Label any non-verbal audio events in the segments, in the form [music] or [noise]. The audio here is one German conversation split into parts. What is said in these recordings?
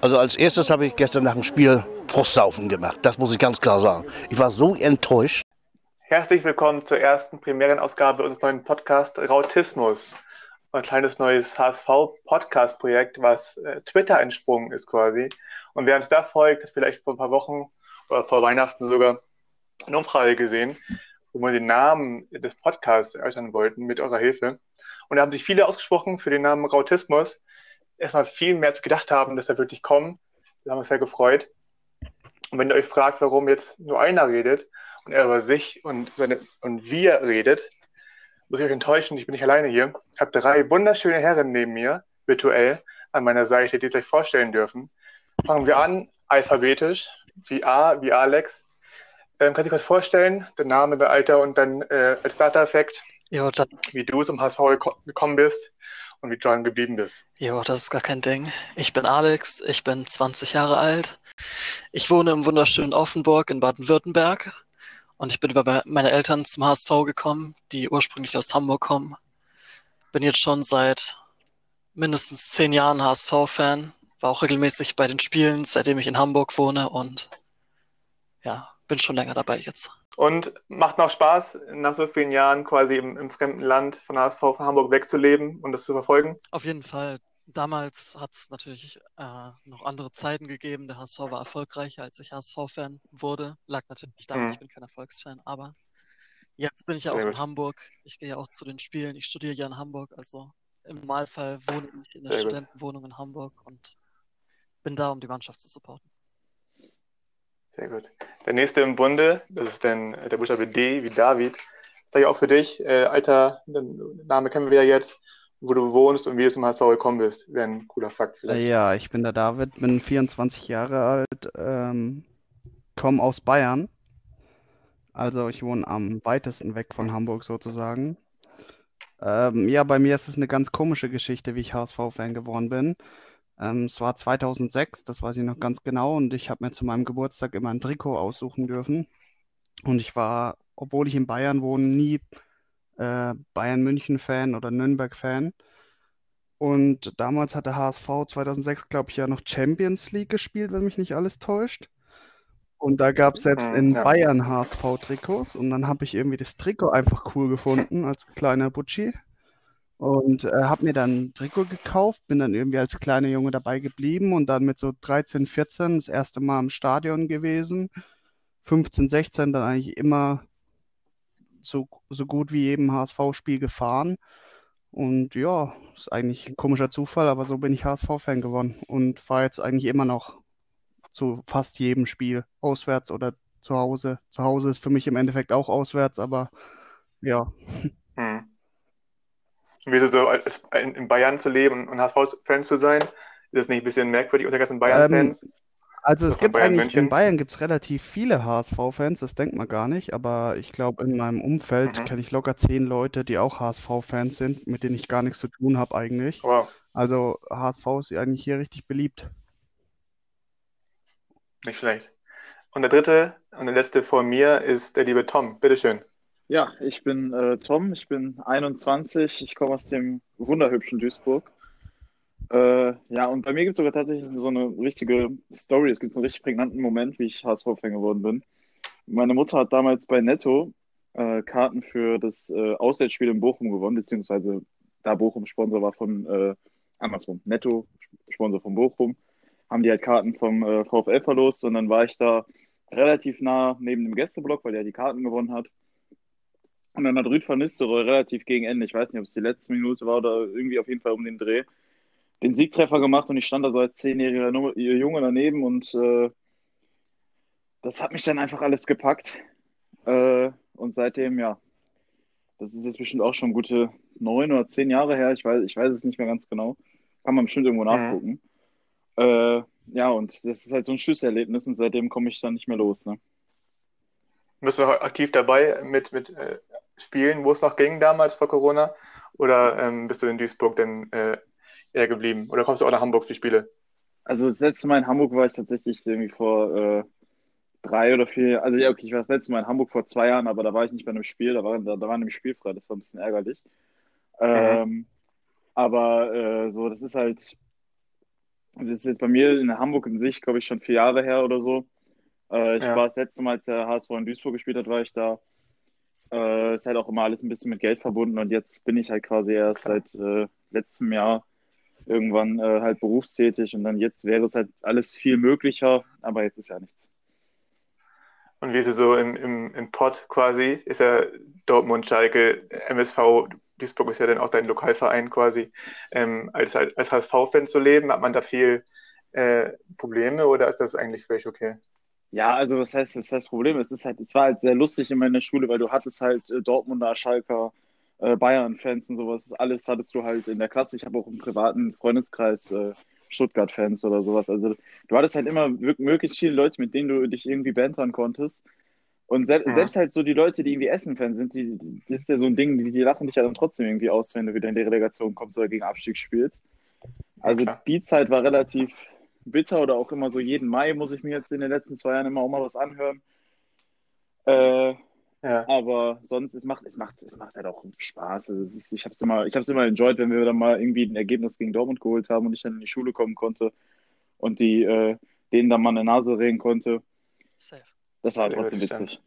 Also als erstes habe ich gestern nach dem Spiel Frostsaufen gemacht. Das muss ich ganz klar sagen. Ich war so enttäuscht. Herzlich willkommen zur ersten Premierenausgabe unseres neuen Podcasts Rautismus. Ein kleines neues HSV-Podcast-Projekt, was äh, Twitter entsprungen ist quasi. Und wer uns da folgt, hat vielleicht vor ein paar Wochen oder vor Weihnachten sogar eine Umfrage gesehen, wo wir den Namen des Podcasts erörtern wollten mit eurer Hilfe. Und da haben sich viele ausgesprochen für den Namen Rautismus erstmal viel mehr gedacht haben, dass er wirklich kommt. Da haben wir uns sehr gefreut. Und wenn ihr euch fragt, warum jetzt nur einer redet und er über sich und, seine, und wir redet, muss ich euch enttäuschen, ich bin nicht alleine hier. Ich habe drei wunderschöne Herren neben mir, virtuell, an meiner Seite, die sich vorstellen dürfen. Fangen wir an, alphabetisch, wie A, wie Alex. Ähm, kannst du dir was vorstellen? Der Name, der Alter und dann äh, als Data-Effekt, wie du zum HSV gekommen bist und wie du dran geblieben bist. Jo, das ist gar kein Ding. Ich bin Alex, ich bin 20 Jahre alt. Ich wohne im wunderschönen Offenburg in Baden-Württemberg und ich bin über meine Eltern zum HSV gekommen, die ursprünglich aus Hamburg kommen. Bin jetzt schon seit mindestens zehn Jahren HSV-Fan, war auch regelmäßig bei den Spielen, seitdem ich in Hamburg wohne und ja, bin schon länger dabei jetzt. Und macht noch Spaß, nach so vielen Jahren quasi im, im fremden Land von HSV von Hamburg wegzuleben und das zu verfolgen? Auf jeden Fall. Damals hat es natürlich äh, noch andere Zeiten gegeben. Der HSV war erfolgreicher, als ich HSV-Fan wurde. Lag natürlich nicht daran, mhm. ich bin kein Erfolgsfan, aber jetzt bin ich ja auch in Hamburg. Ich gehe ja auch zu den Spielen. Ich studiere ja in Hamburg. Also im Normalfall wohne ich in der Sehr Studentenwohnung gut. in Hamburg und bin da, um die Mannschaft zu supporten. Sehr gut. Der nächste im Bunde, das ist dann der Buchstabe D wie David. Ist da ja auch für dich, äh, Alter, den Name kennen wir ja jetzt, wo du wohnst und wie du zum HSV gekommen bist. Wäre ein cooler Fakt vielleicht. Ja, ich bin der David, bin 24 Jahre alt, ähm, komme aus Bayern. Also ich wohne am weitesten weg von Hamburg sozusagen. Ähm, ja, bei mir ist es eine ganz komische Geschichte, wie ich HSV-Fan geworden bin. Ähm, es war 2006, das weiß ich noch ganz genau, und ich habe mir zu meinem Geburtstag immer ein Trikot aussuchen dürfen. Und ich war, obwohl ich in Bayern wohne, nie äh, Bayern München-Fan oder Nürnberg-Fan. Und damals hat der HSV 2006, glaube ich, ja noch Champions League gespielt, wenn mich nicht alles täuscht. Und da gab es selbst mhm, in ja. Bayern HSV-Trikots. Und dann habe ich irgendwie das Trikot einfach cool gefunden als kleiner Butschi. Und äh, habe mir dann ein Trikot gekauft, bin dann irgendwie als kleiner Junge dabei geblieben und dann mit so 13, 14 das erste Mal im Stadion gewesen. 15, 16 dann eigentlich immer so, so gut wie jedem HSV-Spiel gefahren. Und ja, ist eigentlich ein komischer Zufall, aber so bin ich HSV-Fan geworden und fahre jetzt eigentlich immer noch zu fast jedem Spiel, auswärts oder zu Hause. Zu Hause ist für mich im Endeffekt auch auswärts, aber ja. Wie so, in Bayern zu leben und HSV-Fan zu sein? Ist das nicht ein bisschen merkwürdig unter ganzen Bayern-Fans? Ähm, also es gibt Bayern eigentlich, München? in Bayern gibt es relativ viele HSV-Fans, das denkt man gar nicht, aber ich glaube, in meinem Umfeld mhm. kenne ich locker zehn Leute, die auch HSV-Fans sind, mit denen ich gar nichts zu tun habe eigentlich. Wow. Also HSV ist eigentlich hier richtig beliebt. Nicht schlecht. Und der dritte und der letzte vor mir ist der liebe Tom. Bitteschön. Ja, ich bin äh, Tom, ich bin 21, ich komme aus dem wunderhübschen Duisburg. Äh, ja, und bei mir gibt es sogar tatsächlich so eine richtige Story. Es gibt einen richtig prägnanten Moment, wie ich HSV-Fan geworden bin. Meine Mutter hat damals bei Netto äh, Karten für das äh, Auswärtsspiel in Bochum gewonnen, beziehungsweise da Bochum Sponsor war von, äh, andersrum, Netto Sponsor von Bochum, haben die halt Karten vom äh, VfL verlost und dann war ich da relativ nah neben dem Gästeblock, weil der die Karten gewonnen hat. Und dann hat Rüd van Nistelrooy relativ gegen Ende, ich weiß nicht, ob es die letzte Minute war oder irgendwie auf jeden Fall um den Dreh, den Siegtreffer gemacht und ich stand da so als zehnjähriger Junge daneben und äh, das hat mich dann einfach alles gepackt. Äh, und seitdem, ja, das ist jetzt bestimmt auch schon gute neun oder zehn Jahre her, ich weiß, ich weiß es nicht mehr ganz genau. Kann man bestimmt irgendwo nachgucken. Mhm. Äh, ja, und das ist halt so ein Schlüsselerlebnis und seitdem komme ich dann nicht mehr los. Ne? Bist du aktiv dabei mit, mit äh, Spielen, wo es noch ging damals vor Corona? Oder ähm, bist du in Duisburg denn äh, eher geblieben? Oder kommst du auch nach Hamburg für Spiele? Also das letzte Mal in Hamburg war ich tatsächlich irgendwie vor äh, drei oder vier, also ja, okay, ich war das letzte Mal in Hamburg vor zwei Jahren, aber da war ich nicht bei einem Spiel, da war, da, da war nämlich spielfrei, das war ein bisschen ärgerlich. Mhm. Ähm, aber äh, so, das ist halt, Das ist jetzt bei mir in Hamburg in sich, glaube ich, schon vier Jahre her oder so. Äh, ich Ja. war das letzte Mal, als der HSV in Duisburg gespielt hat, war ich da. Äh, ist halt auch immer alles ein bisschen mit Geld verbunden und jetzt bin ich halt quasi erst seit äh, letztem Jahr irgendwann äh, halt berufstätig und dann jetzt wäre es halt alles viel möglicher, aber jetzt ist ja nichts. Und wie ist es so im, im, im Pott quasi? Ist ja Dortmund, Schalke, MSV, Duisburg ist ja dann auch dein Lokalverein quasi. Ähm, als als HSV-Fan zu leben, hat man da viel äh, Probleme oder ist das eigentlich völlig okay? Ja, also was heißt, was heißt Problem? Es ist halt, es war halt sehr lustig in meiner Schule, weil du hattest halt äh, Dortmunder, Schalker, äh, Bayern-Fans und sowas. Alles hattest du halt in der Klasse. Ich habe auch im privaten Freundeskreis äh, Stuttgart-Fans oder sowas. Also du hattest halt immer möglichst viele Leute, mit denen du dich irgendwie bantern konntest. Und se Mhm. selbst halt so die Leute, die irgendwie Essen-Fans sind, die, das ist ja so ein Ding, die, die lachen dich ja dann trotzdem irgendwie aus, wenn du wieder in die Relegation kommst oder gegen Abstieg spielst. Also klar. die Zeit war relativ bitter oder auch immer so jeden Mai muss ich mir jetzt in den letzten zwei Jahren immer auch mal was anhören. Äh, Ja. aber sonst, es macht, es macht, es macht halt auch Spaß. Also ist, ich habe es immer, ich habe es immer enjoyed, wenn wir dann mal irgendwie ein Ergebnis gegen Dortmund geholt haben und ich dann in die Schule kommen konnte und die, äh, denen dann mal eine Nase reden konnte. Safe. Das war Sehr trotzdem gut, witzig.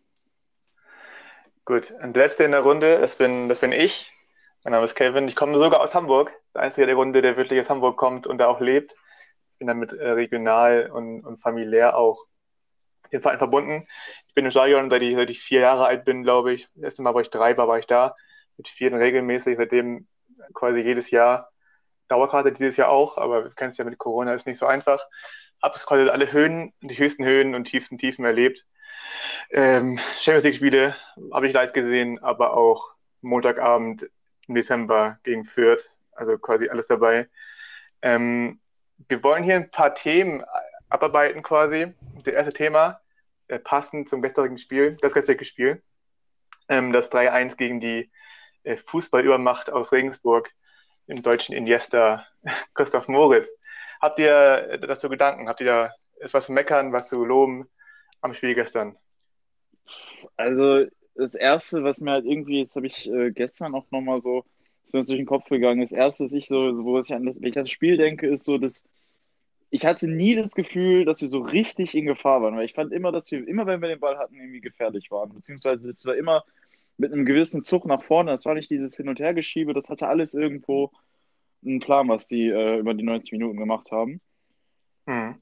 Gut, und der letzte in der Runde, das bin, das bin ich. Mein Name ist Kevin. Ich komme sogar aus Hamburg. Der Einzige der Runde, der wirklich aus Hamburg kommt und da auch lebt. Bin damit äh, regional und, und familiär auch im Verein verbunden. Ich bin im Stadion, seit ich, seit ich vier Jahre alt bin, glaube ich. Das erste Mal, wo ich drei war, war ich da. Mit vier regelmäßig, seitdem quasi jedes Jahr. Dauerkarte dieses Jahr auch, aber du kennst ja mit Corona ist nicht so einfach. Habe es quasi alle Höhen, die höchsten Höhen und tiefsten Tiefen erlebt. Ähm, Champions League-Spiele habe ich live gesehen, aber auch Montagabend im Dezember gegen Fürth, also quasi alles dabei. Ähm, wir wollen hier ein paar Themen abarbeiten quasi. Das erste Thema, äh, passend zum gestrigen Spiel, das gestrige Spiel, ähm, das 3-1 gegen die äh, Fußballübermacht aus Regensburg im deutschen Iniesta [laughs] Christoph Moritz. Habt ihr äh, dazu Gedanken? Habt ihr da ist was zu meckern, was zu loben am Spiel gestern? Also das Erste, was mir halt irgendwie, das habe ich äh, gestern auch nochmal so, ist mir das durch den Kopf gegangen. Das Erste, was ich so, wo ich an das, wenn ich das Spiel denke, ist so, dass ich hatte nie das Gefühl, dass wir so richtig in Gefahr waren, weil ich fand immer, dass wir, immer wenn wir den Ball hatten, irgendwie gefährlich waren. Beziehungsweise das war immer mit einem gewissen Zug nach vorne. Das war nicht dieses Hin- und Hergeschiebe, das hatte alles irgendwo einen Plan, was die äh, über die 90 Minuten gemacht haben. Hm.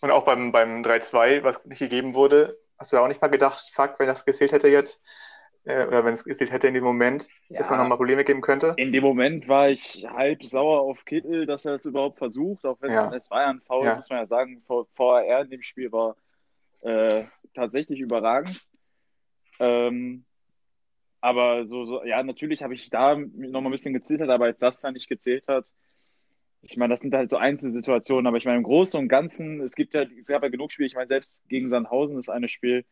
Und auch beim, beim 3-2, was nicht gegeben wurde, hast du ja auch nicht mal gedacht, fuck, wenn das gezählt hätte jetzt, äh, oder wenn es gezählt hätte in dem Moment, dass es Ja. nochmal Probleme geben könnte? In dem Moment war ich halb sauer auf Kittel, dass er es überhaupt versucht, auch wenn Ja. es war ja ein Foul, Ja. muss man ja sagen. VAR in dem Spiel war äh, tatsächlich überragend. Ähm, aber so, so, ja, natürlich habe ich da noch mal ein bisschen gezittert, aber als das dann nicht gezählt hat, ich meine, das sind halt so Einzelsituationen, aber ich meine, im Großen und Ganzen, es gibt ja, es gab ja genug Spiele, ich meine, selbst gegen Sandhausen das eine Spiel,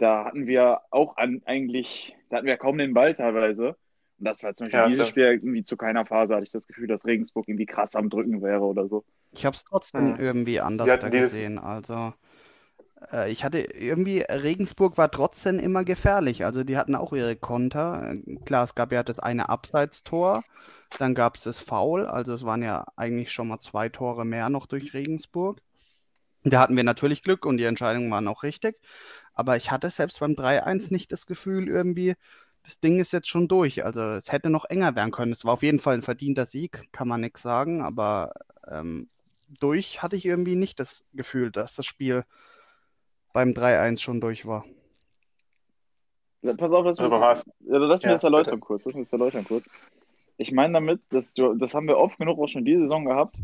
da hatten wir auch an, eigentlich, da hatten wir kaum den Ball teilweise. Und das war zum Beispiel Ja, dieses. Spiel irgendwie zu keiner Phase, hatte ich das Gefühl, dass Regensburg irgendwie krass am Drücken wäre oder so. Ich habe es trotzdem Hm. irgendwie anders dieses- gesehen. Also äh, ich hatte irgendwie, Regensburg war trotzdem immer gefährlich. Also die hatten auch ihre Konter. Klar, es gab ja das eine Abseitstor, dann gab es das Foul. Also es waren ja eigentlich schon mal zwei Tore mehr noch durch Regensburg. Da hatten wir natürlich Glück und die Entscheidungen waren auch richtig. Aber ich hatte selbst beim 3-1 nicht das Gefühl irgendwie, das Ding ist jetzt schon durch. Also es hätte noch enger werden können. Es war auf jeden Fall ein verdienter Sieg, kann man nichts sagen. Aber ähm, durch hatte ich irgendwie nicht das Gefühl, dass das Spiel beim 3-1 schon durch war. Ja, Pass auf, lass Also beim das, ja, lass mir Ja, das erläutern bitte. kurz. Lass mir das erläutern kurz. Ich meine damit, dass du, das haben wir oft genug auch schon diese Saison gehabt,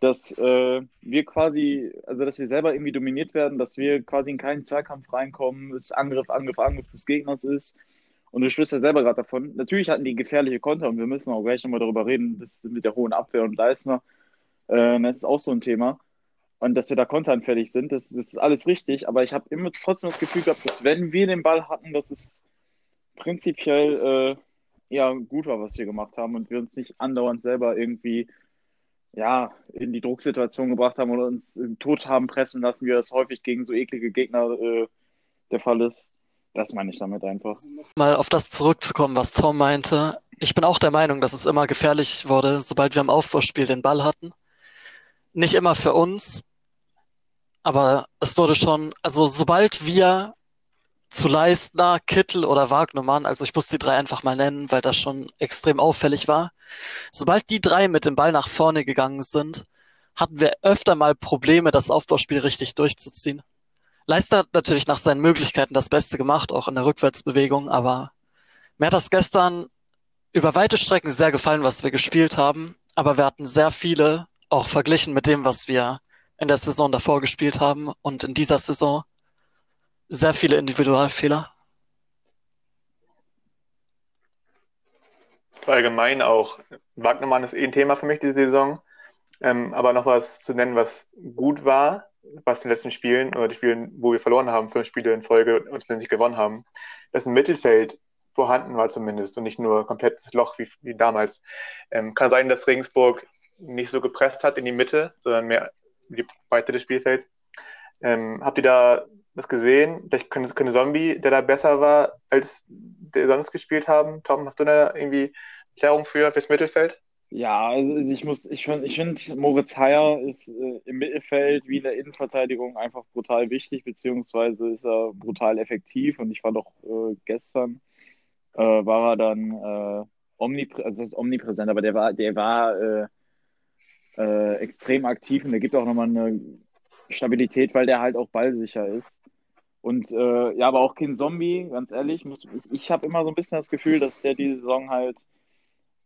dass äh, wir quasi, also dass wir selber irgendwie dominiert werden, dass wir quasi in keinen Zweikampf reinkommen, es Angriff, Angriff, Angriff des Gegners ist. Und du sprichst ja selber gerade davon. Natürlich hatten die gefährliche Konter und wir müssen auch gleich nochmal darüber reden, das mit der hohen Abwehr und Leistner. Äh, das ist auch so ein Thema. Und dass wir da konteranfällig sind, das, das ist alles richtig. Aber ich habe immer trotzdem das Gefühl gehabt, dass wenn wir den Ball hatten, dass es prinzipiell äh, ja gut war, was wir gemacht haben und wir uns nicht andauernd selber irgendwie ja in die Drucksituation gebracht haben oder uns Tod haben pressen lassen, wie das häufig gegen so eklige Gegner äh, der Fall ist. Das meine ich damit einfach. Mal auf das zurückzukommen, was Tom meinte. Ich bin auch der Meinung, dass es immer gefährlich wurde, sobald wir im Aufbauspiel den Ball hatten. Nicht immer für uns, aber es wurde schon, also sobald wir zu Leistner, Kittel oder Wagnermann, also ich muss die drei einfach mal nennen, weil das schon extrem auffällig war. Sobald die drei mit dem Ball nach vorne gegangen sind, hatten wir öfter mal Probleme, das Aufbauspiel richtig durchzuziehen. Leistner hat natürlich nach seinen Möglichkeiten das Beste gemacht, auch in der Rückwärtsbewegung, aber mir hat das gestern über weite Strecken sehr gefallen, was wir gespielt haben, aber wir hatten sehr viele, auch verglichen mit dem, was wir in der Saison davor gespielt haben und in dieser Saison sehr viele Individualfehler. Allgemein auch. Wagnermann ist eh ein Thema für mich diese Saison. Ähm, aber noch was zu nennen, was gut war, was in den letzten Spielen oder die Spielen, wo wir verloren haben, fünf Spiele in Folge und wir nicht gewonnen haben, dass ein Mittelfeld vorhanden war zumindest und nicht nur komplettes Loch wie, wie damals. Ähm, kann sein, dass Regensburg nicht so gepresst hat in die Mitte, sondern mehr die Breite des Spielfelds. Ähm, habt ihr da was gesehen? Vielleicht könnte, könnte Zombie, der da besser war, als der sonst gespielt haben. Tom, hast du da irgendwie Klärung für fürs Mittelfeld? Ja, also ich muss, ich finde, ich find, Moritz Heyer ist äh, im Mittelfeld wie in der Innenverteidigung einfach brutal wichtig, beziehungsweise ist er brutal effektiv. Und ich war doch äh, gestern, äh, war er dann äh, omniprä also das omnipräsent, aber der war, der war äh, äh, extrem aktiv und der gibt auch nochmal eine Stabilität, weil der halt auch ballsicher ist. Und äh, ja, aber auch kein Zombie, ganz ehrlich, muss, ich, ich habe immer so ein bisschen das Gefühl, dass der diese Saison halt,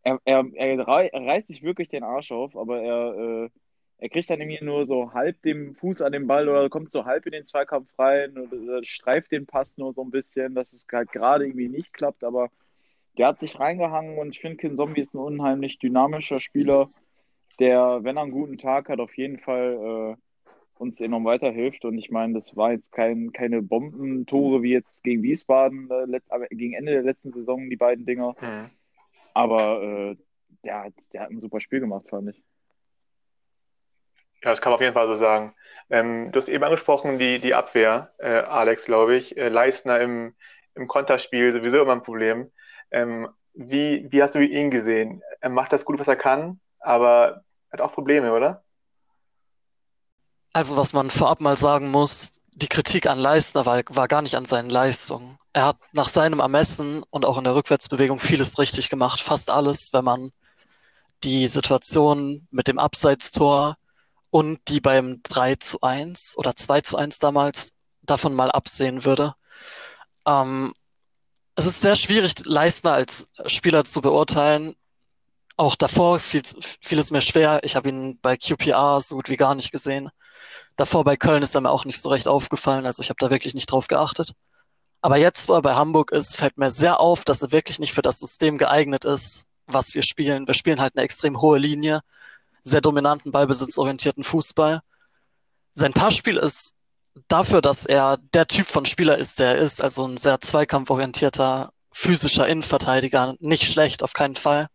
er, er, er, reißt sich wirklich den Arsch auf, aber er, äh, er kriegt dann irgendwie nur so halb den Fuß an den Ball oder kommt so halb in den Zweikampf rein oder streift den Pass nur so ein bisschen, dass es halt gerade irgendwie nicht klappt, aber der hat sich reingehangen und ich finde, Kin Zombie ist ein unheimlich dynamischer Spieler, der, wenn er einen guten Tag hat, auf jeden Fall äh, uns enorm weiterhilft. Und ich meine, das war jetzt kein, keine Bombentore wie jetzt gegen Wiesbaden, äh, gegen Ende der letzten Saison, die beiden Dinger. Mhm. Aber äh, der, hat, der hat ein super Spiel gemacht, fand ich. Ja, das kann man auf jeden Fall so sagen. Ähm, du hast eben angesprochen, die, die Abwehr, äh, Alex, glaube ich. Äh, Leistner im, im Konterspiel sowieso immer ein Problem. Ähm, wie, wie hast du ihn gesehen? Er macht das gut, was er kann, aber hat auch Probleme, oder? Also was man vorab mal sagen muss, die Kritik an Leistner war, war gar nicht an seinen Leistungen. Er hat nach seinem Ermessen und auch in der Rückwärtsbewegung vieles richtig gemacht, fast alles, wenn man die Situation mit dem Abseitstor und die beim 3 zu 1 oder 2 zu 1 damals davon mal absehen würde. Ähm, es ist sehr schwierig, Leistner als Spieler zu beurteilen. Auch davor fiel, fiel es mir schwer. Ich habe ihn bei QPR so gut wie gar nicht gesehen. Davor bei Köln ist er mir auch nicht so recht aufgefallen, also ich habe da wirklich nicht drauf geachtet. Aber jetzt, wo er bei Hamburg ist, fällt mir sehr auf, dass er wirklich nicht für das System geeignet ist, was wir spielen. Wir spielen halt eine extrem hohe Linie, sehr dominanten, ballbesitzorientierten Fußball. Sein Passspiel ist dafür, dass er der Typ von Spieler ist, der er ist, also ein sehr zweikampforientierter, physischer Innenverteidiger, nicht schlecht, auf keinen Fall.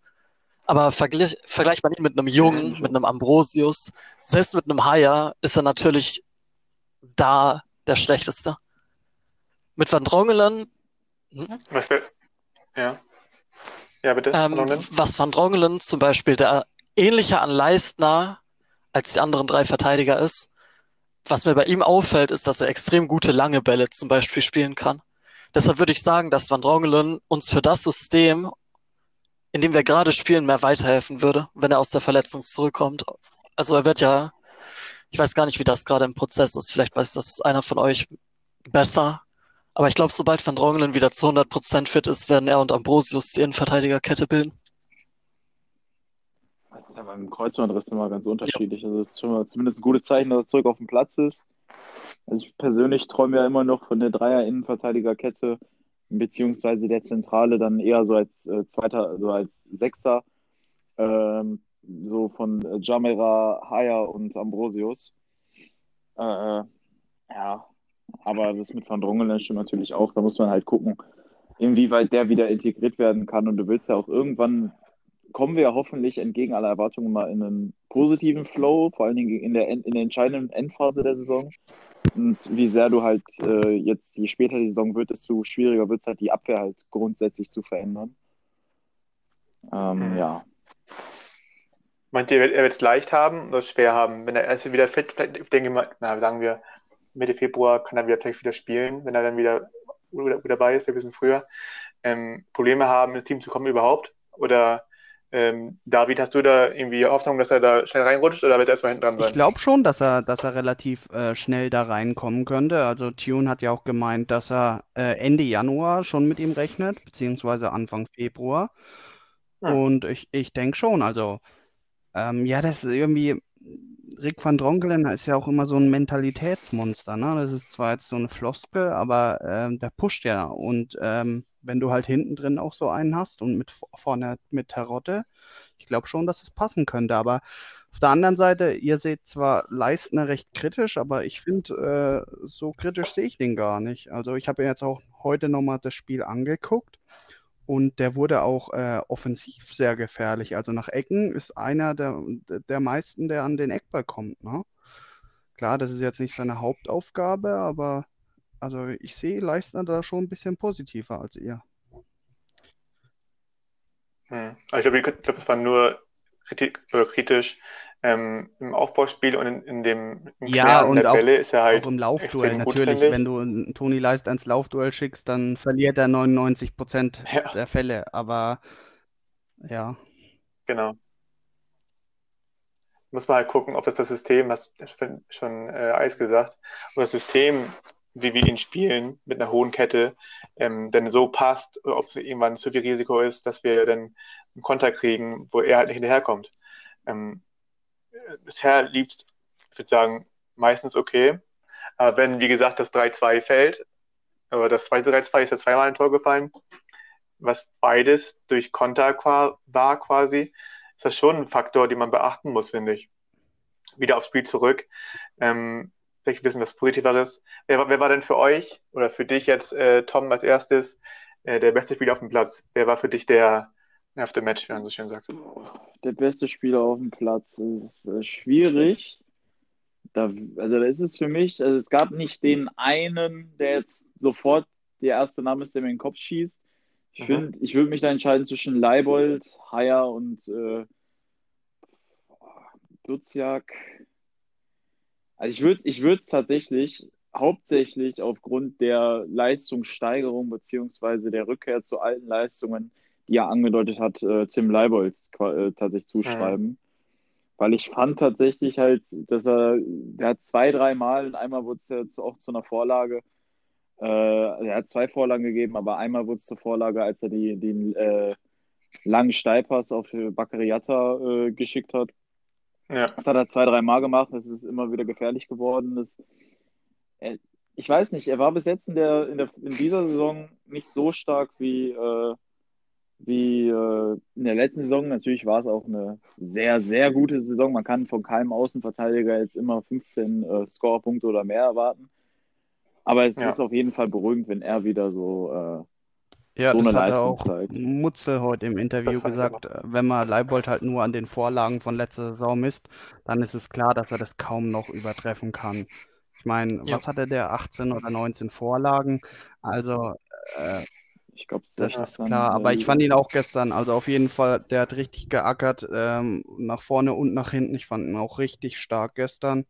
Aber vergleich, vergleicht man ihn mit einem Jungen, mit einem Ambrosius, selbst mit einem Haier ist er natürlich da der Schlechteste. Mit Van Drongelen. Hm? Was wir, ja. Ja, bitte. Ähm, was Van Drongelen zum Beispiel, der ähnlicher an Leistner als die anderen drei Verteidiger ist. Was mir bei ihm auffällt, ist, dass er extrem gute lange Bälle zum Beispiel spielen kann. Deshalb würde ich sagen, dass Van Drongelen uns für das System, in dem wir gerade spielen, mehr weiterhelfen würde, wenn er aus der Verletzung zurückkommt. Also er wird ja, ich weiß gar nicht, wie das gerade im Prozess ist. Vielleicht weiß das einer von euch besser. Aber ich glaube, sobald Van Drongelen wieder zu 100% fit ist, werden er und Ambrosius die Innenverteidigerkette bilden. Das ist ja beim Kreuzbandriss immer ganz unterschiedlich. Ja. Also es ist schon mal zumindest ein gutes Zeichen, dass er zurück auf dem Platz ist. Also ich persönlich träume ja immer noch von der Dreier-Innenverteidigerkette, beziehungsweise der Zentrale dann eher so als äh, zweiter, so als Sechser. Ähm, so von äh, Jamera, Haya und Ambrosius. Äh, äh, ja, aber das mit Van Drongelen stimmt natürlich auch. Da muss man halt gucken, inwieweit der wieder integriert werden kann. Und du willst ja auch irgendwann, kommen wir ja hoffentlich entgegen aller Erwartungen mal in einen positiven Flow, vor allen Dingen in der, in der entscheidenden Endphase der Saison. Und wie sehr du halt äh, jetzt, je später die Saison wird, desto schwieriger wird es halt, die Abwehr halt grundsätzlich zu verändern. Ähm, mhm. Ja, Meint ihr, er wird es leicht haben oder schwer haben? Wenn er erst wieder fit, ich denke mal, na, sagen wir, Mitte Februar kann er wieder vielleicht wieder spielen, wenn er dann wieder, wieder dabei ist, ein bisschen früher. Ähm, Probleme haben, ins Team zu kommen überhaupt? Oder ähm, David, hast du da irgendwie Hoffnung, dass er da schnell reinrutscht oder wird er erstmal hinten dran sein? Ich glaube schon, dass er, dass er relativ äh, schnell da reinkommen könnte. Also Tune hat ja auch gemeint, dass er äh, Ende Januar schon mit ihm rechnet, beziehungsweise Anfang Februar. Hm. Und ich, ich denke schon, also ähm, ja, das ist irgendwie, Rick van Dronkelen ist ja auch immer so ein Mentalitätsmonster, ne? Das ist zwar jetzt so eine Floskel, aber ähm, der pusht ja. Und ähm, wenn du halt hinten drin auch so einen hast und mit vorne mit Tarotte, ich glaube schon, dass es passen könnte. Aber auf der anderen Seite, ihr seht zwar Leistner recht kritisch, aber ich finde, äh, so kritisch sehe ich den gar nicht. Also ich habe jetzt auch heute nochmal das Spiel angeguckt und der wurde auch äh, offensiv sehr gefährlich. Also nach Ecken ist einer der, der meisten, der an den Eckball kommt. Ne? Klar, das ist jetzt nicht seine Hauptaufgabe, aber also ich sehe Leistner da schon ein bisschen positiver als ihr. Hm. Ich glaube, glaub, das war nur kritisch ähm, im Aufbauspiel und in, in dem im ja, und der auch, Bälle ist er halt auch im Laufduell. Natürlich, wenn du Toni Leist ans Laufduell schickst, dann verliert er 99 Prozent ja. der Fälle. Aber ja. Genau. Muss man halt gucken, ob das das System, hast schon, schon äh, Eis gesagt, ob das System, wie wir ihn spielen, mit einer hohen Kette, ähm, denn so passt, ob es irgendwann zu viel Risiko ist, dass wir dann einen Konter kriegen, wo er halt nicht hinterherkommt. Ähm, bisher lief es, ich würde sagen, meistens okay. Aber wenn, wie gesagt, das 3-2 fällt, aber das zweite 3-2 ist ja zweimal ein Tor gefallen, was beides durch Konter war quasi, ist das schon ein Faktor, den man beachten muss, finde ich. Wieder aufs Spiel zurück. Ähm, vielleicht ein bisschen was Positiveres. Wer, wer war denn für euch oder für dich jetzt, äh, Tom, als erstes äh, der beste Spieler auf dem Platz? Wer war für dich der, After Match, wie man so schön sagt. Der beste Spieler auf dem Platz ist äh, schwierig. Da, also da ist es für mich, also es gab nicht den einen, der jetzt sofort der erste Name ist, der mir in den Kopf schießt. Ich mhm. finde, ich würde mich da entscheiden zwischen Leibold, Haier und äh, Duziak. Also ich würde es ich würd's tatsächlich hauptsächlich aufgrund der Leistungssteigerung beziehungsweise der Rückkehr zu alten Leistungen die er angedeutet hat, äh, Tim Leibold äh, tatsächlich zuschreiben. Mhm. Weil ich fand tatsächlich halt, dass er, der hat zwei, drei Mal und einmal wurde es ja zu, auch zu einer Vorlage, äh, er hat zwei Vorlagen gegeben, aber einmal wurde es zur Vorlage, als er die, den äh, langen Steilpass auf Bakariata äh, geschickt hat. Ja. Das hat er zwei, drei Mal gemacht, das ist immer wieder gefährlich geworden. Das, er, ich weiß nicht, er war bis jetzt in, der, in, der, in dieser Saison nicht so stark wie, äh, wie äh, in der letzten Saison. Natürlich war es auch eine sehr, sehr gute Saison. Man kann von keinem Außenverteidiger jetzt immer 15 äh, Scorepunkte oder mehr erwarten. Aber es ja. ist auf jeden Fall beruhigend, wenn er wieder so, äh, ja, so eine Leistung auch zeigt. Mutze heute im Interview gesagt, äh, wenn man Leibold halt nur an den Vorlagen von letzter Saison misst, dann ist es klar, dass er das kaum noch übertreffen kann. Ich meine, ja. was hatte der? 18 oder 19 Vorlagen? Also äh, ich glaube, das ist klar. Aber ich fand ihn auch gestern, also auf jeden Fall, der hat richtig geackert, ähm, nach vorne und nach hinten. Ich fand ihn auch richtig stark gestern.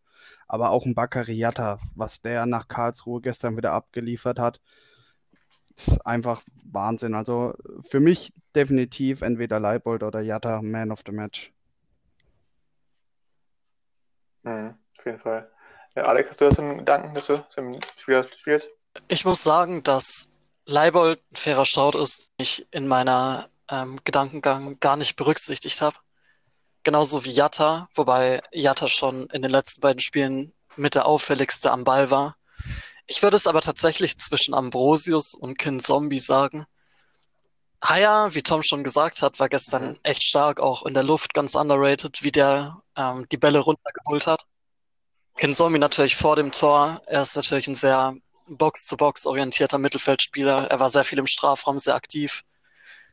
Aber auch ein Baccariata, was der nach Karlsruhe gestern wieder abgeliefert hat, ist einfach Wahnsinn. Also für mich definitiv entweder Leibold oder Jatta Man of the Match. Mhm, auf jeden Fall. Ja, Alex, hast du das einen Gedanken, dass du im Spiel spielst? Ich muss sagen, dass Leibold ein fairer Shout ist, ich in meiner ähm, Gedankengang gar nicht berücksichtigt habe. Genauso wie Jatta, wobei Jatta schon in den letzten beiden Spielen mit der auffälligste am Ball war. Ich würde es aber tatsächlich zwischen Ambrosius und Kin Zombie sagen. Haya, wie Tom schon gesagt hat, war gestern mhm. echt stark, auch in der Luft ganz underrated, wie der ähm, die Bälle runtergeholt hat. Kin Zombie natürlich vor dem Tor. Er ist natürlich ein sehr Box-zu-Box orientierter Mittelfeldspieler. Er war sehr viel im Strafraum, sehr aktiv.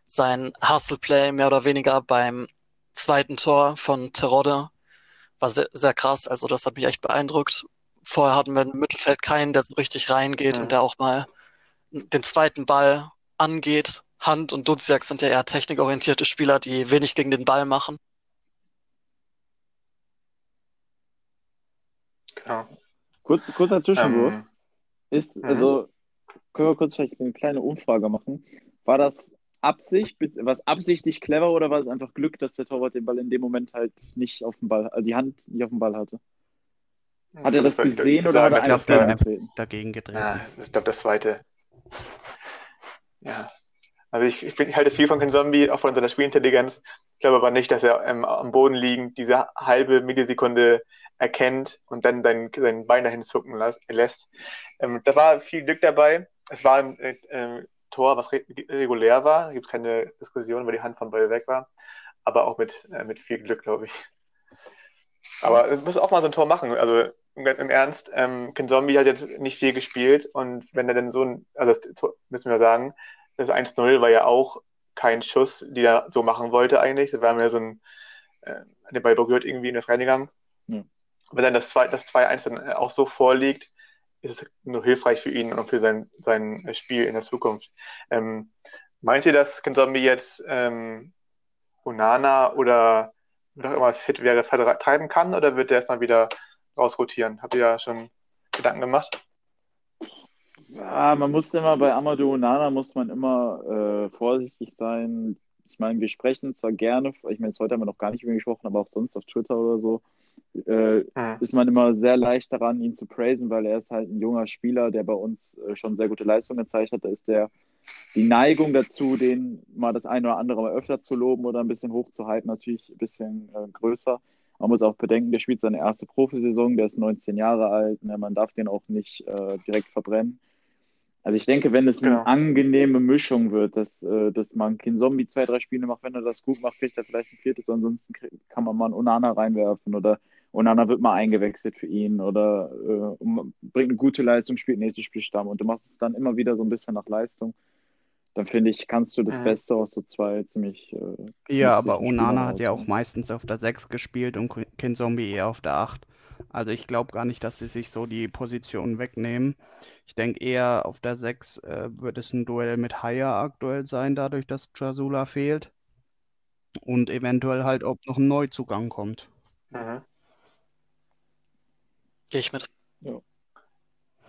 Sein Hustle-Play mehr oder weniger beim zweiten Tor von Terodde war sehr, sehr krass. Also das hat mich echt beeindruckt. Vorher hatten wir im Mittelfeld keinen, der so richtig reingeht mhm. und der auch mal den zweiten Ball angeht. Hand und Duziak sind ja eher technikorientierte Spieler, die wenig gegen den Ball machen. Genau. Kurz, kurzer Zwischenwurf. Ähm, ist, mhm. also, können wir kurz vielleicht so eine kleine Umfrage machen. War das Absicht, was absichtlich clever oder war es einfach Glück, dass der Torwart den Ball in dem Moment halt nicht auf dem Ball, also die Hand nicht auf dem Ball hatte? Hat er das gesehen oder sagen, hat er einfach dagegen? Dagegen getreten. Ja, ich glaube, das zweite. Ja. Also ich, ich, bin, ich halte viel von Ken Zombie, auch von seiner Spielintelligenz. Ich glaube aber nicht, dass er ähm, am Boden liegend diese halbe Millisekunde erkennt und dann sein, sein Bein dahin zucken lässt. Ähm, da war viel Glück dabei. Es war ein äh, äh, Tor, was re regulär war. Da gibt es keine Diskussion, weil die Hand vom Ball weg war. Aber auch mit, äh, mit viel Glück, glaube ich. Aber es muss auch mal so ein Tor machen. Also im, im Ernst, ähm, Ken Zombie hat jetzt nicht viel gespielt und wenn er denn so ein, also das müssen wir sagen, das 1-0 war ja auch kein Schuss, die er so machen wollte eigentlich. Das war mehr so ein, äh, der Ball berührt irgendwie und ist reingegangen. Ja. Wenn dann das 2 das 2-1 dann auch so vorliegt, ist es nur hilfreich für ihn und für sein, sein Spiel in der Zukunft. Ähm, meint ihr, dass Ken Zombie jetzt ähm, Onana oder noch immer fit wäre, vertreiben kann oder wird der erstmal wieder rausrotieren? Habt ihr ja schon Gedanken gemacht? Ja, man muss immer bei Amadou Onana muss man immer äh, vorsichtig sein. Ich meine, wir sprechen zwar gerne, ich meine, heute haben wir noch gar nicht über ihn gesprochen, aber auch sonst auf Twitter oder so, äh, Hm. ist man immer sehr leicht daran, ihn zu praisen, weil er ist halt ein junger Spieler, der bei uns äh, schon sehr gute Leistungen gezeigt hat. Da ist der die Neigung dazu, den mal das eine oder andere mal öfter zu loben oder ein bisschen hochzuhalten, natürlich ein bisschen äh, größer. Man muss auch bedenken, der spielt seine erste Profisaison, der ist 19 Jahre alt, ne, man darf den auch nicht äh, direkt verbrennen. Also ich denke, wenn es eine Genau. angenehme Mischung wird, dass, äh, dass man kein Zombie zwei, drei Spiele macht, wenn er das gut macht, kriegt er vielleicht ein viertes, ansonsten kann man mal einen Onana reinwerfen oder Onana wird mal eingewechselt für ihn oder äh, um- bringt eine gute Leistung, spielt nächstes Spiel Stamm und du machst es dann immer wieder so ein bisschen nach Leistung. Dann finde ich, kannst du das Mhm. Beste aus so zwei ziemlich äh, Ja, aber Onana hat ja auch meistens auf der 6 gespielt und Ken Zombie eher auf der 8. Also ich glaube gar nicht, dass sie sich so die Position wegnehmen. Ich denke eher auf der 6 äh, wird es ein Duell mit Haya aktuell sein, dadurch, dass Jasula fehlt. Und eventuell halt, ob noch ein Neuzugang kommt. Mhm. Gehe ich mit.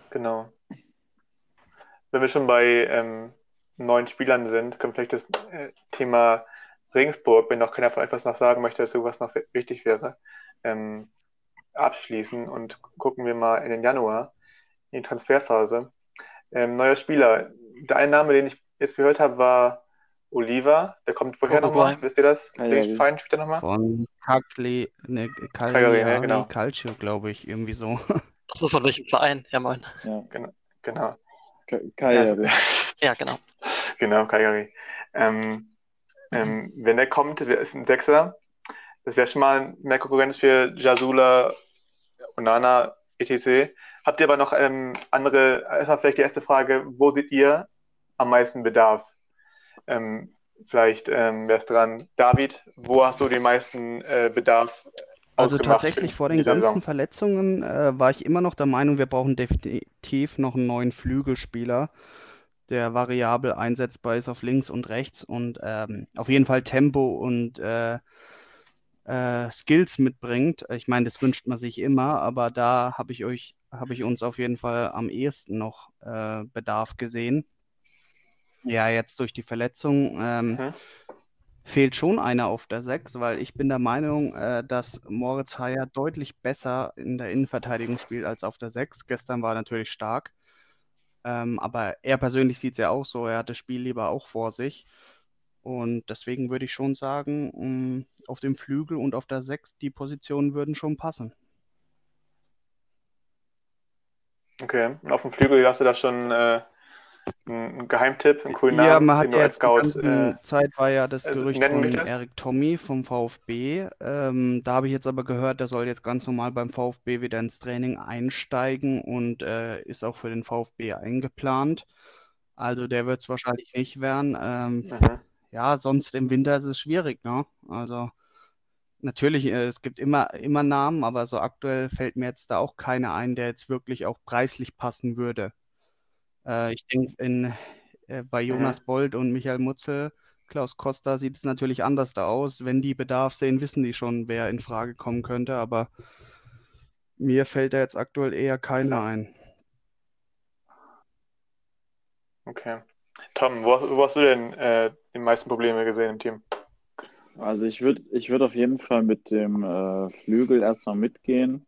Genau. Wenn wir schon bei ähm, neuen Spielern sind, können vielleicht das äh, Thema Regensburg, wenn noch keiner von etwas noch sagen möchte, dazu was noch wichtig wäre, ähm, abschließen und gucken wir mal in den Januar, in die Transferphase. Ähm, neuer Spieler. Der eine Name, den ich jetzt gehört habe, war Oliva. Der kommt woher nochmal? Wisst ihr das? Verein spielt er nochmal? Von Cagliari, ne, Cagliari, ne, genau. Calcio, glaube ich, irgendwie so. Achso, von welchem Verein? Ja, moin. Ja, Genau. Ka- Cagliari. Ja, genau. Genau, Cagliari. Ähm, ähm, wenn der kommt, wer ist ein Sechser. Das wäre schon mal mehr Konkurrenz für Jasula, Onana, etc. Habt ihr aber noch ähm, andere, erstmal vielleicht die erste Frage, wo seht ihr am meisten Bedarf? Ähm, vielleicht ähm, wär's dran. David, wo hast du den meisten äh, Bedarf Also tatsächlich vor den ganzen Saison? Verletzungen äh, war ich immer noch der Meinung, wir brauchen definitiv noch einen neuen Flügelspieler, der variabel einsetzbar ist auf links und rechts und ähm, auf jeden Fall Tempo und äh, äh, Skills mitbringt. Ich meine, das wünscht man sich immer, aber da habe ich euch, habe ich uns auf jeden Fall am ehesten noch äh, Bedarf gesehen. Ja, jetzt durch die Verletzung. Ähm, Mhm. fehlt schon einer auf der 6, weil ich bin der Meinung, äh, dass Moritz Heyer deutlich besser in der Innenverteidigung spielt als auf der 6. Gestern war er natürlich stark, ähm, aber er persönlich sieht es ja auch so, er hat das Spiel lieber auch vor sich. Und deswegen würde ich schon sagen, mh, auf dem Flügel und auf der 6, die Positionen würden schon passen. Okay, und auf dem Flügel hast du da schon äh, einen Geheimtipp, einen coolen Ja, Namen, man hat ja jetzt Scout äh, Zeit war ja das also Gerücht von? Erik Tommy vom VfB. Ähm, da habe ich jetzt aber gehört, der soll jetzt ganz normal beim VfB wieder ins Training einsteigen und äh, ist auch für den VfB eingeplant. Also der wird es wahrscheinlich nicht werden. Ähm, Mhm. Ja, sonst im Winter ist es schwierig, ne? Also natürlich, äh, es gibt immer, immer Namen, aber so aktuell fällt mir jetzt da auch keiner ein, der jetzt wirklich auch preislich passen würde. Äh, ich denke, äh, bei. Jonas Bold und Michael Mutzel, Klaus Costa sieht es natürlich anders da aus. Wenn die Bedarf sehen, wissen die schon, wer in Frage kommen könnte. Aber mir fällt da jetzt aktuell eher keiner ein. Okay. Tom, wo, wo hast du denn äh, die meisten Probleme gesehen im Team? Also ich würde ich würd auf jeden Fall mit dem äh, Flügel erstmal mitgehen.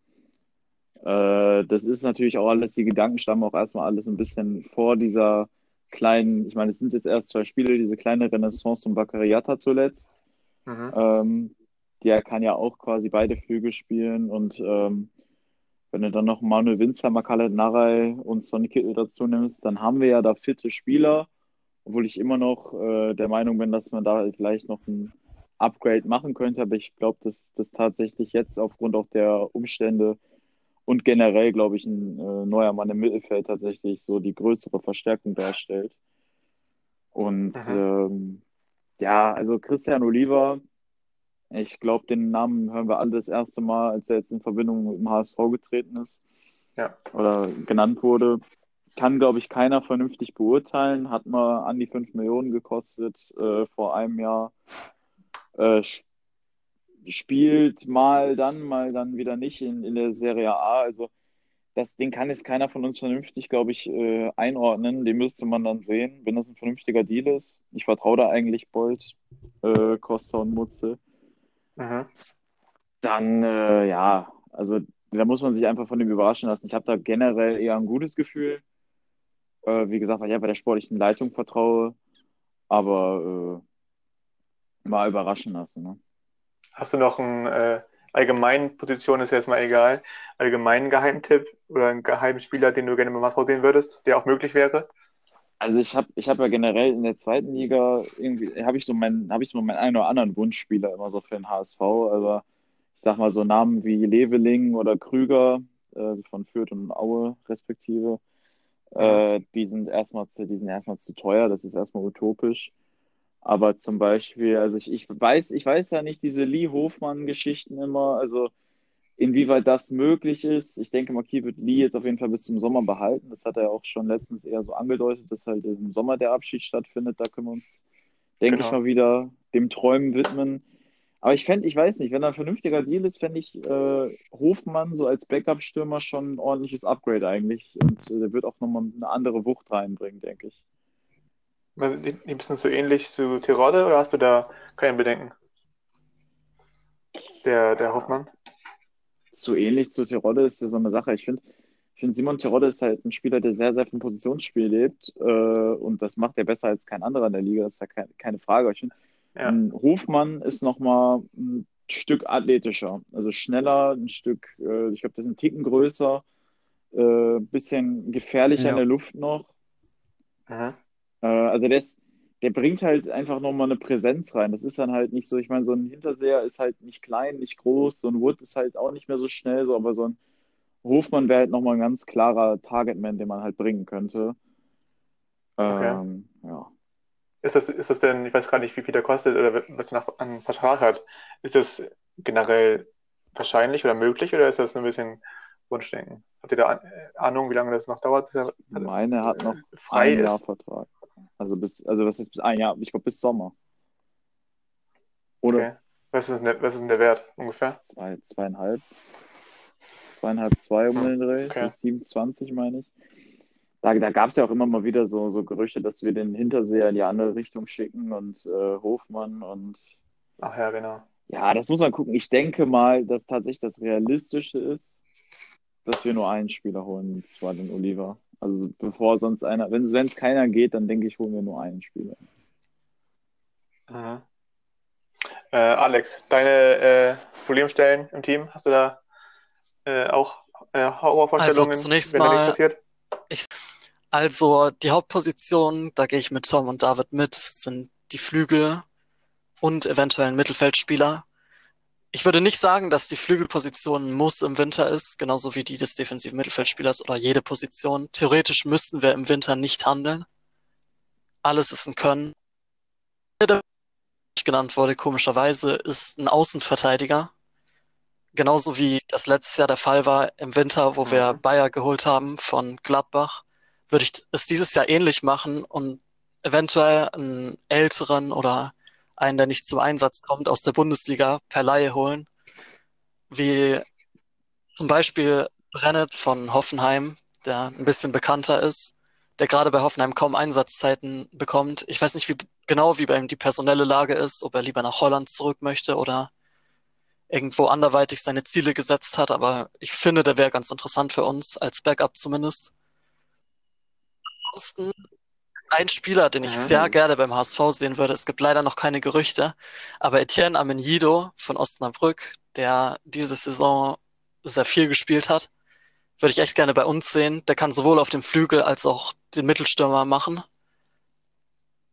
Äh, das ist natürlich auch alles, die Gedanken stammen auch erstmal alles ein bisschen vor dieser kleinen, ich meine, es sind jetzt erst zwei Spiele, diese kleine Renaissance und Baccariata zuletzt. Mhm. Ähm, der kann ja auch quasi beide Flügel spielen und ähm, wenn du dann noch Manuel Winzer, Makalet Narei und Sonny Kittel dazu nimmst, dann haben wir ja da fitte Spieler, obwohl ich immer noch äh, der Meinung bin, dass man da vielleicht noch ein Upgrade machen könnte, aber ich glaube, dass das tatsächlich jetzt aufgrund auch der Umstände und generell, glaube ich, ein äh, neuer Mann im Mittelfeld tatsächlich so die größere Verstärkung darstellt. Und ähm, ja, also Christian Oliver, ich glaube, den Namen hören wir alle das erste Mal, als er jetzt in Verbindung mit dem HSV getreten ist Ja. oder genannt wurde. Kann, glaube ich, keiner vernünftig beurteilen. Hat mal an die 5 Millionen gekostet äh, vor einem Jahr. Äh, sp- spielt mal dann, mal dann wieder nicht in, in der Serie A. Also das, den kann jetzt keiner von uns vernünftig, glaube ich, äh, einordnen. Den müsste man dann sehen, wenn das ein vernünftiger Deal ist. Ich vertraue da eigentlich Bolt, äh, Costa und Mutze. Mhm. Dann, äh, ja, also da muss man sich einfach von dem überraschen lassen. Ich habe da generell eher ein gutes Gefühl. Äh, wie gesagt, weil ich einfach der sportlichen Leitung vertraue. Aber äh, mal überraschen lassen. Ne? Hast du noch einen äh, allgemeinen Position, ist jetzt mal egal, allgemeinen Geheimtipp oder einen geheimen Spieler, den du gerne mal sehen würdest, der auch möglich wäre? Also ich habe ich hab ja generell in der zweiten Liga irgendwie, habe ich so meinen, habe ich so meinen einen oder anderen Wunschspieler immer so für den HSV, aber ich sag mal so Namen wie Leveling oder Krüger, äh, von Fürth und Aue respektive, äh, die sind erstmal zu, die sind erstmal zu teuer, das ist erstmal utopisch. Aber zum Beispiel, also ich, ich weiß, ich weiß ja nicht diese Lee Hofmann-Geschichten immer, also inwieweit das möglich ist. Ich denke, Marquis wird Lee jetzt auf jeden Fall bis zum Sommer behalten. Das hat er auch schon letztens eher so angedeutet, dass halt im Sommer der Abschied stattfindet. Da können wir uns, denke Genau. ich mal, wieder dem Träumen widmen. Aber ich fände, ich weiß nicht, wenn da ein vernünftiger Deal ist, fände ich äh, Hofmann so als Backup-Stürmer schon ein ordentliches Upgrade eigentlich. Und äh, der wird auch nochmal eine andere Wucht reinbringen, denke ich. Ein bisschen so ähnlich zu Tirode oder hast du da keine Bedenken? Der, der Hoffmann? so ähnlich zu Terodde ist ja so eine Sache. Ich finde, ich finde, Simon Terodde ist halt ein Spieler, der sehr, sehr vom Positionsspiel lebt. Äh, und das macht er besser als kein anderer in der Liga. Das ist ja kein, keine Frage. Ich finde, Ja. ein Hofmann ist nochmal ein Stück athletischer. Also schneller, ein Stück, äh, ich glaube, das ist ein Ticken größer, äh, bisschen gefährlicher Ja. in der Luft noch. Mhm. Äh, also der ist, der bringt halt einfach nochmal eine Präsenz rein. Das ist dann halt nicht so, ich meine, so ein Hinterseher ist halt nicht klein, nicht groß, so ein Wood ist halt auch nicht mehr so schnell, so, aber so ein Hofmann wäre halt nochmal ein ganz klarer Targetman, den man halt bringen könnte. Ähm, ja. Ist das, ist das denn, ich weiß gar nicht, wie viel der kostet oder was er nach an Vertrag hat. Ist das generell wahrscheinlich oder möglich oder ist das ein bisschen Wunschdenken? Habt ihr da äh, Ahnung, wie lange das noch dauert, bis Meine hat noch frei ein Jahr ist? Vertrag. Also bis, also was ist bis ein Jahr? Ich glaube bis Sommer. Oder Okay. Was ist denn der, was ist denn der Wert ungefähr? zwei, zweieinhalb. Zweieinhalb, zwei um den Dreh, okay. bis 27, meine ich. Da, da gab es ja auch immer mal wieder so, so Gerüchte, dass wir den Hinterseher in die andere Richtung schicken und äh, Hofmann und Ach ja, genau. ja, das muss man gucken. Ich denke mal, dass tatsächlich das Realistische ist, dass wir nur einen Spieler holen, und zwar den Oliver. Also bevor sonst einer, wenn es keiner geht, dann denke ich, holen wir nur einen Spieler. Mhm. Äh, Alex, deine äh, Problemstellen im Team, hast du da äh, auch äh, Horrorvorstellungen, Also zunächst wenn da nichts mal- passiert? Ich, also die Hauptpositionen, da gehe ich mit Tom und David mit, sind die Flügel und eventuell ein Mittelfeldspieler. Ich würde nicht sagen, dass die Flügelposition Muss im Winter ist, genauso wie die des defensiven Mittelfeldspielers oder jede Position. Theoretisch müssten wir im Winter nicht handeln. Alles ist ein Können. Der genannt wurde, komischerweise, ist ein Außenverteidiger. Genauso wie das letztes Jahr der Fall war im Winter, wo wir Mhm. Bayer geholt haben von Gladbach, würde ich es dieses Jahr ähnlich machen und eventuell einen älteren oder einen, der nicht zum Einsatz kommt, aus der Bundesliga per Laie holen, wie Zum Beispiel Brennett von Hoffenheim, der ein bisschen bekannter ist, der gerade bei Hoffenheim kaum Einsatzzeiten bekommt. Ich weiß nicht wie, genau, wie bei ihm die personelle Lage ist, ob er lieber nach Holland zurück möchte oder irgendwo anderweitig seine Ziele gesetzt hat, aber ich finde, der wäre ganz interessant für uns, als Backup zumindest. Ansonsten ein Spieler, den ich Mhm. sehr gerne beim HSV sehen würde, es gibt leider noch keine Gerüchte, aber Etienne Amenjido von Osnabrück, der diese Saison sehr viel gespielt hat, würde ich echt gerne bei uns sehen. Der kann sowohl auf dem Flügel als auch den Mittelstürmer machen.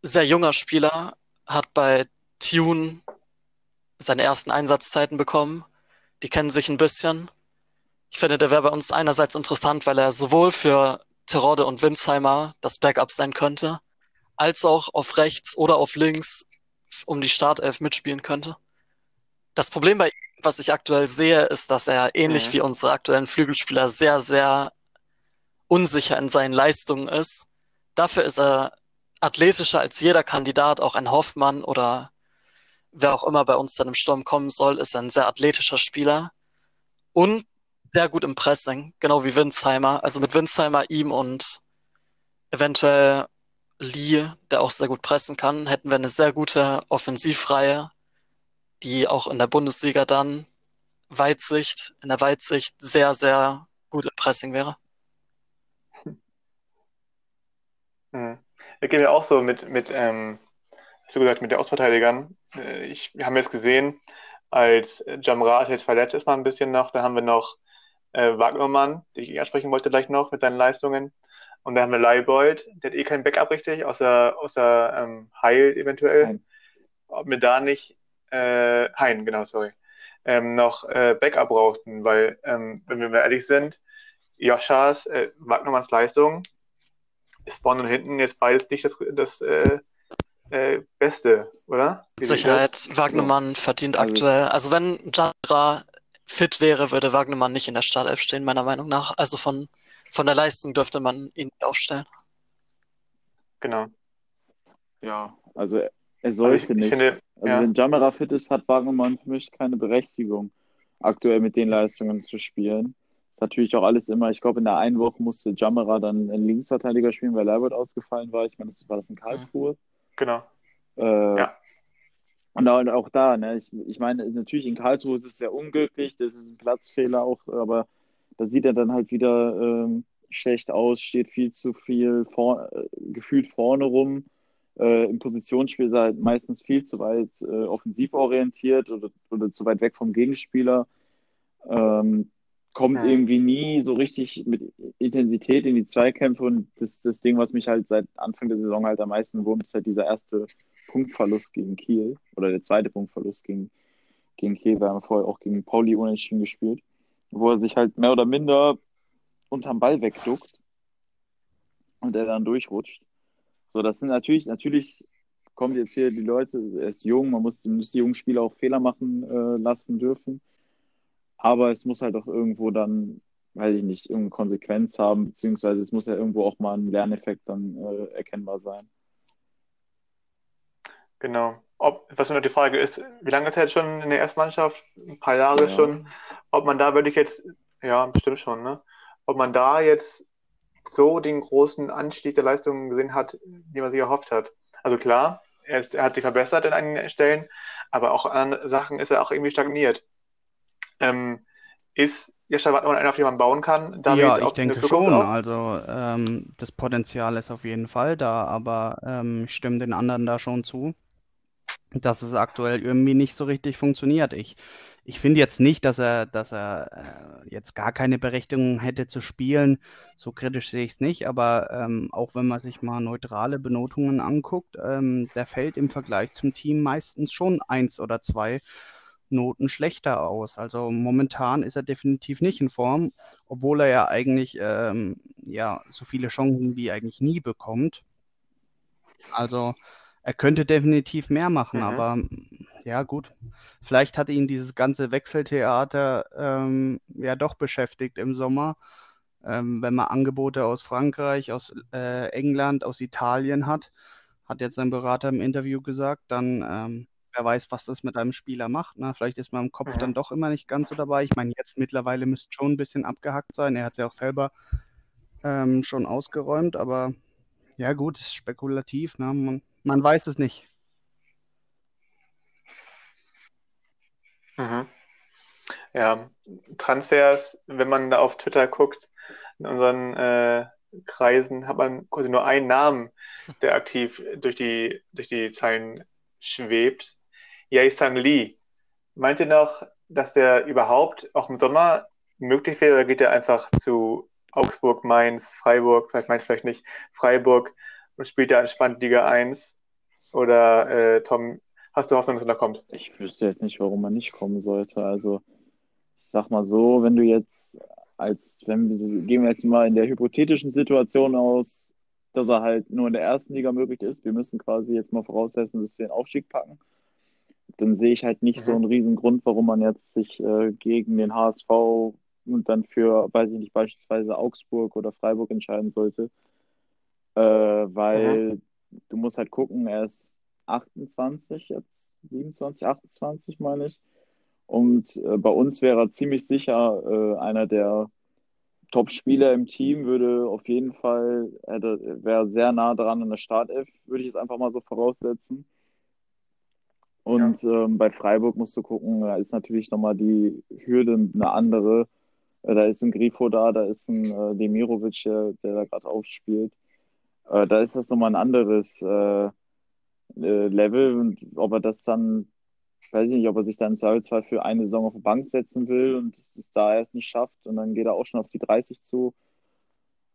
Sehr junger Spieler, hat bei Tune seine ersten Einsatzzeiten bekommen. Die kennen sich ein bisschen. Ich finde, der wäre bei uns einerseits interessant, weil er sowohl für Terodde und Winsheimer das Backup sein könnte, als auch auf rechts oder auf links um die Startelf mitspielen könnte. Das Problem bei ihm, was ich aktuell sehe, ist, dass er ähnlich Mhm. wie unsere aktuellen Flügelspieler sehr, sehr unsicher in seinen Leistungen ist. Dafür ist er athletischer als jeder Kandidat, auch ein Hoffmann oder wer auch immer bei uns dann im Sturm kommen soll, ist ein sehr athletischer Spieler und sehr gut im Pressing, genau wie Winsheimer. Also mit Winsheimer, ihm und eventuell Lee, der auch sehr gut pressen kann, hätten wir eine sehr gute Offensivreihe, die auch in der Bundesliga dann Weitsicht, in der Weitsicht sehr, sehr gut im Pressing wäre. Mhm. Da gehen wir auch so mit, mit ähm, hast du gesagt, mit den Ostverteidigern. Äh, Ich, wir haben jetzt gesehen, als Jamrat jetzt verletzt ist mal ein bisschen noch, dann haben wir noch äh, Wagnermann, den ich ansprechen wollte gleich noch mit seinen Leistungen. Und dann haben wir Leibold, der hat eh kein Backup richtig, außer, außer ähm, Heil eventuell. Hein. Ob wir da nicht, äh, Hein, genau, sorry, ähm, noch äh, Backup brauchten, weil, ähm, wenn wir mal ehrlich sind, Joschas, äh, Wagnermanns Leistung ist vorne und hinten jetzt beides nicht das, das äh, äh, Beste, oder? Wie Mit? Sicherheit, Wagnermann verdient Also- aktuell, also wenn Jandra fit wäre, würde Wagnermann nicht in der Startelf stehen, meiner Meinung nach. Also von, von der Leistung dürfte man ihn nicht aufstellen. Genau. Ja, also er Also sollte ich, ich nicht. finde, Also ja. wenn Jamera fit ist, hat Wagnermann für mich keine Berechtigung, aktuell mit den Leistungen zu spielen. Ist natürlich auch alles immer, ich glaube, in der einen Woche musste Jamera dann einen Linksverteidiger spielen, weil Leibold ausgefallen war. Ich meine, das war das in Karlsruhe. Genau. Äh, Ja. Und auch, da, ne, ich, ich meine, natürlich in Karlsruhe ist es sehr unglücklich, das ist ein Platzfehler auch, aber da sieht er dann halt wieder ähm, schlecht aus, steht viel zu viel vor, äh, gefühlt vorne rum. Äh, Im Positionsspiel ist er halt meistens viel zu weit äh, offensiv orientiert oder, oder zu weit weg vom Gegenspieler. Ähm, kommt Mhm. irgendwie nie so richtig mit Intensität in die Zweikämpfe und das, das Ding, was mich halt seit Anfang der Saison halt am meisten wurmt, ist halt dieser erste Punktverlust gegen Kiel oder der zweite Punktverlust gegen, gegen Kiel. Wir haben vorher auch gegen Pauli unentschieden gespielt, wo er sich halt mehr oder minder unterm Ball wegduckt und er dann durchrutscht. So, das sind natürlich, natürlich kommt jetzt wieder die Leute, er ist jung, man muss, muss die jungen Spieler auch Fehler machen äh, lassen dürfen. Aber es muss halt auch irgendwo dann, weiß ich nicht, irgendeine Konsequenz haben, beziehungsweise es muss ja irgendwo auch mal ein Lerneffekt dann äh, erkennbar sein. Genau. Ob, was nur die Frage ist, wie lange ist er jetzt schon in der Erstmannschaft? Ein paar Jahre Ja. schon. Ob man da wirklich jetzt, ja, bestimmt schon, ne? Ob man da jetzt so den großen Anstieg der Leistungen gesehen hat, die man sich erhofft hat. Also klar, er, ist, er hat sich verbessert in einigen Stellen, aber auch an Sachen ist er auch irgendwie stagniert. Ähm, ist Jascha Wattmann einer, auf den man bauen kann? David, Ja, ich denke schon. auch? Also ähm, das Potenzial ist auf jeden Fall da, aber ähm, ich stimme den anderen da schon zu, dass es aktuell irgendwie nicht so richtig funktioniert. Ich, ich finde jetzt nicht, dass er, dass er äh, jetzt gar keine Berechtigung hätte zu spielen. So kritisch sehe ich es nicht, aber ähm, auch wenn man sich mal neutrale Benotungen anguckt, ähm, der fällt im Vergleich zum Team meistens schon eins oder zwei Noten schlechter aus. Also momentan ist er definitiv nicht in Form, obwohl er ja eigentlich ähm, ja so viele Chancen wie eigentlich nie bekommt. Also er könnte definitiv mehr machen, Mhm. aber ja gut, vielleicht hat ihn dieses ganze Wechseltheater ähm, ja doch beschäftigt im Sommer. Ähm, wenn man Angebote aus Frankreich, aus äh, England, aus Italien hat, hat jetzt sein Berater im Interview gesagt, dann ähm, wer weiß, was das mit einem Spieler macht. Ne? Vielleicht ist man im Kopf Mhm. dann doch immer nicht ganz so dabei. Ich meine, jetzt mittlerweile müsste schon ein bisschen abgehackt sein. Er hat es ja auch selber ähm, schon ausgeräumt, aber ja gut, ist spekulativ. Ne? Man, man weiß es nicht. Mhm. Ja, Transfers, wenn man da auf Twitter guckt, in unseren äh, Kreisen hat man quasi nur einen Namen, der aktiv durch die, durch die Zeilen schwebt. Jason Lee. Meint ihr noch, dass der überhaupt auch im Sommer möglich wäre oder geht er einfach zu Augsburg, Mainz, Freiburg, vielleicht Mainz vielleicht nicht, Freiburg und spielt da entspannt Liga 1? Oder äh, Tom, hast du Hoffnung, dass er da kommt? Ich wüsste jetzt nicht, warum man nicht kommen sollte. Also, ich sag mal so, wenn du jetzt als, wenn wir, gehen wir jetzt mal in der hypothetischen Situation aus, dass er halt nur in der ersten Liga möglich ist. Wir müssen quasi jetzt mal voraussetzen, dass wir einen Aufstieg packen. Dann sehe ich halt nicht Mhm. so einen riesen Grund, warum man jetzt sich äh, gegen den HSV und dann für, weiß ich nicht, beispielsweise Augsburg oder Freiburg entscheiden sollte. Äh, weil du musst halt gucken, er ist 28 jetzt, 27, 28 meine ich. Und äh, bei uns wäre er ziemlich sicher äh, einer der Top-Spieler im Team, würde auf jeden Fall, wäre sehr nah dran an der Startelf, würde ich jetzt einfach mal so voraussetzen. Und ähm, bei Freiburg musst du gucken, da ist natürlich nochmal die Hürde eine andere. Äh, da ist ein Grifo da, da ist ein äh, Demirovic, der, der da gerade aufspielt. Äh, da ist das nochmal ein anderes äh, äh, Level. Und ob er das dann, weiß ich nicht, ob er sich dann im Zweifelsfall für eine Saison auf die Bank setzen will und es da erst nicht schafft und dann geht er auch schon auf die 30 zu.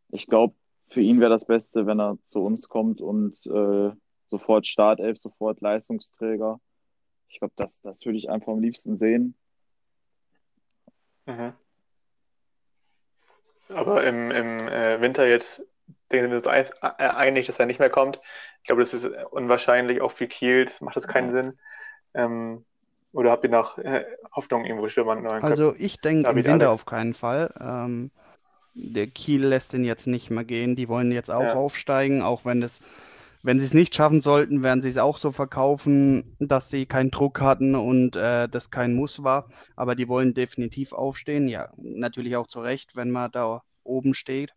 Ich glaube, für ihn wäre das Beste, wenn er zu uns kommt und äh, sofort Startelf, sofort Leistungsträger. Ich glaube, das, das würde ich einfach am liebsten sehen. Mhm. Aber im, im äh, Winter jetzt denken wir uns äh, einig, dass er nicht mehr kommt. Ich glaube, das ist unwahrscheinlich. Auch für Kiels macht das keinen Sinn. Ähm, oder habt ihr noch äh, Hoffnung irgendwo Stürmer Köpfen? Also ich denke im Winter Alex. auf keinen Fall. Ähm, der Kiel lässt den jetzt nicht mehr gehen. Die wollen jetzt auch Ja. aufsteigen, auch wenn es, wenn sie es nicht schaffen sollten, werden sie es auch so verkaufen, dass sie keinen Druck hatten und äh, das kein Muss war. Aber die wollen definitiv aufstehen. Ja, natürlich auch zu Recht, wenn man da oben steht.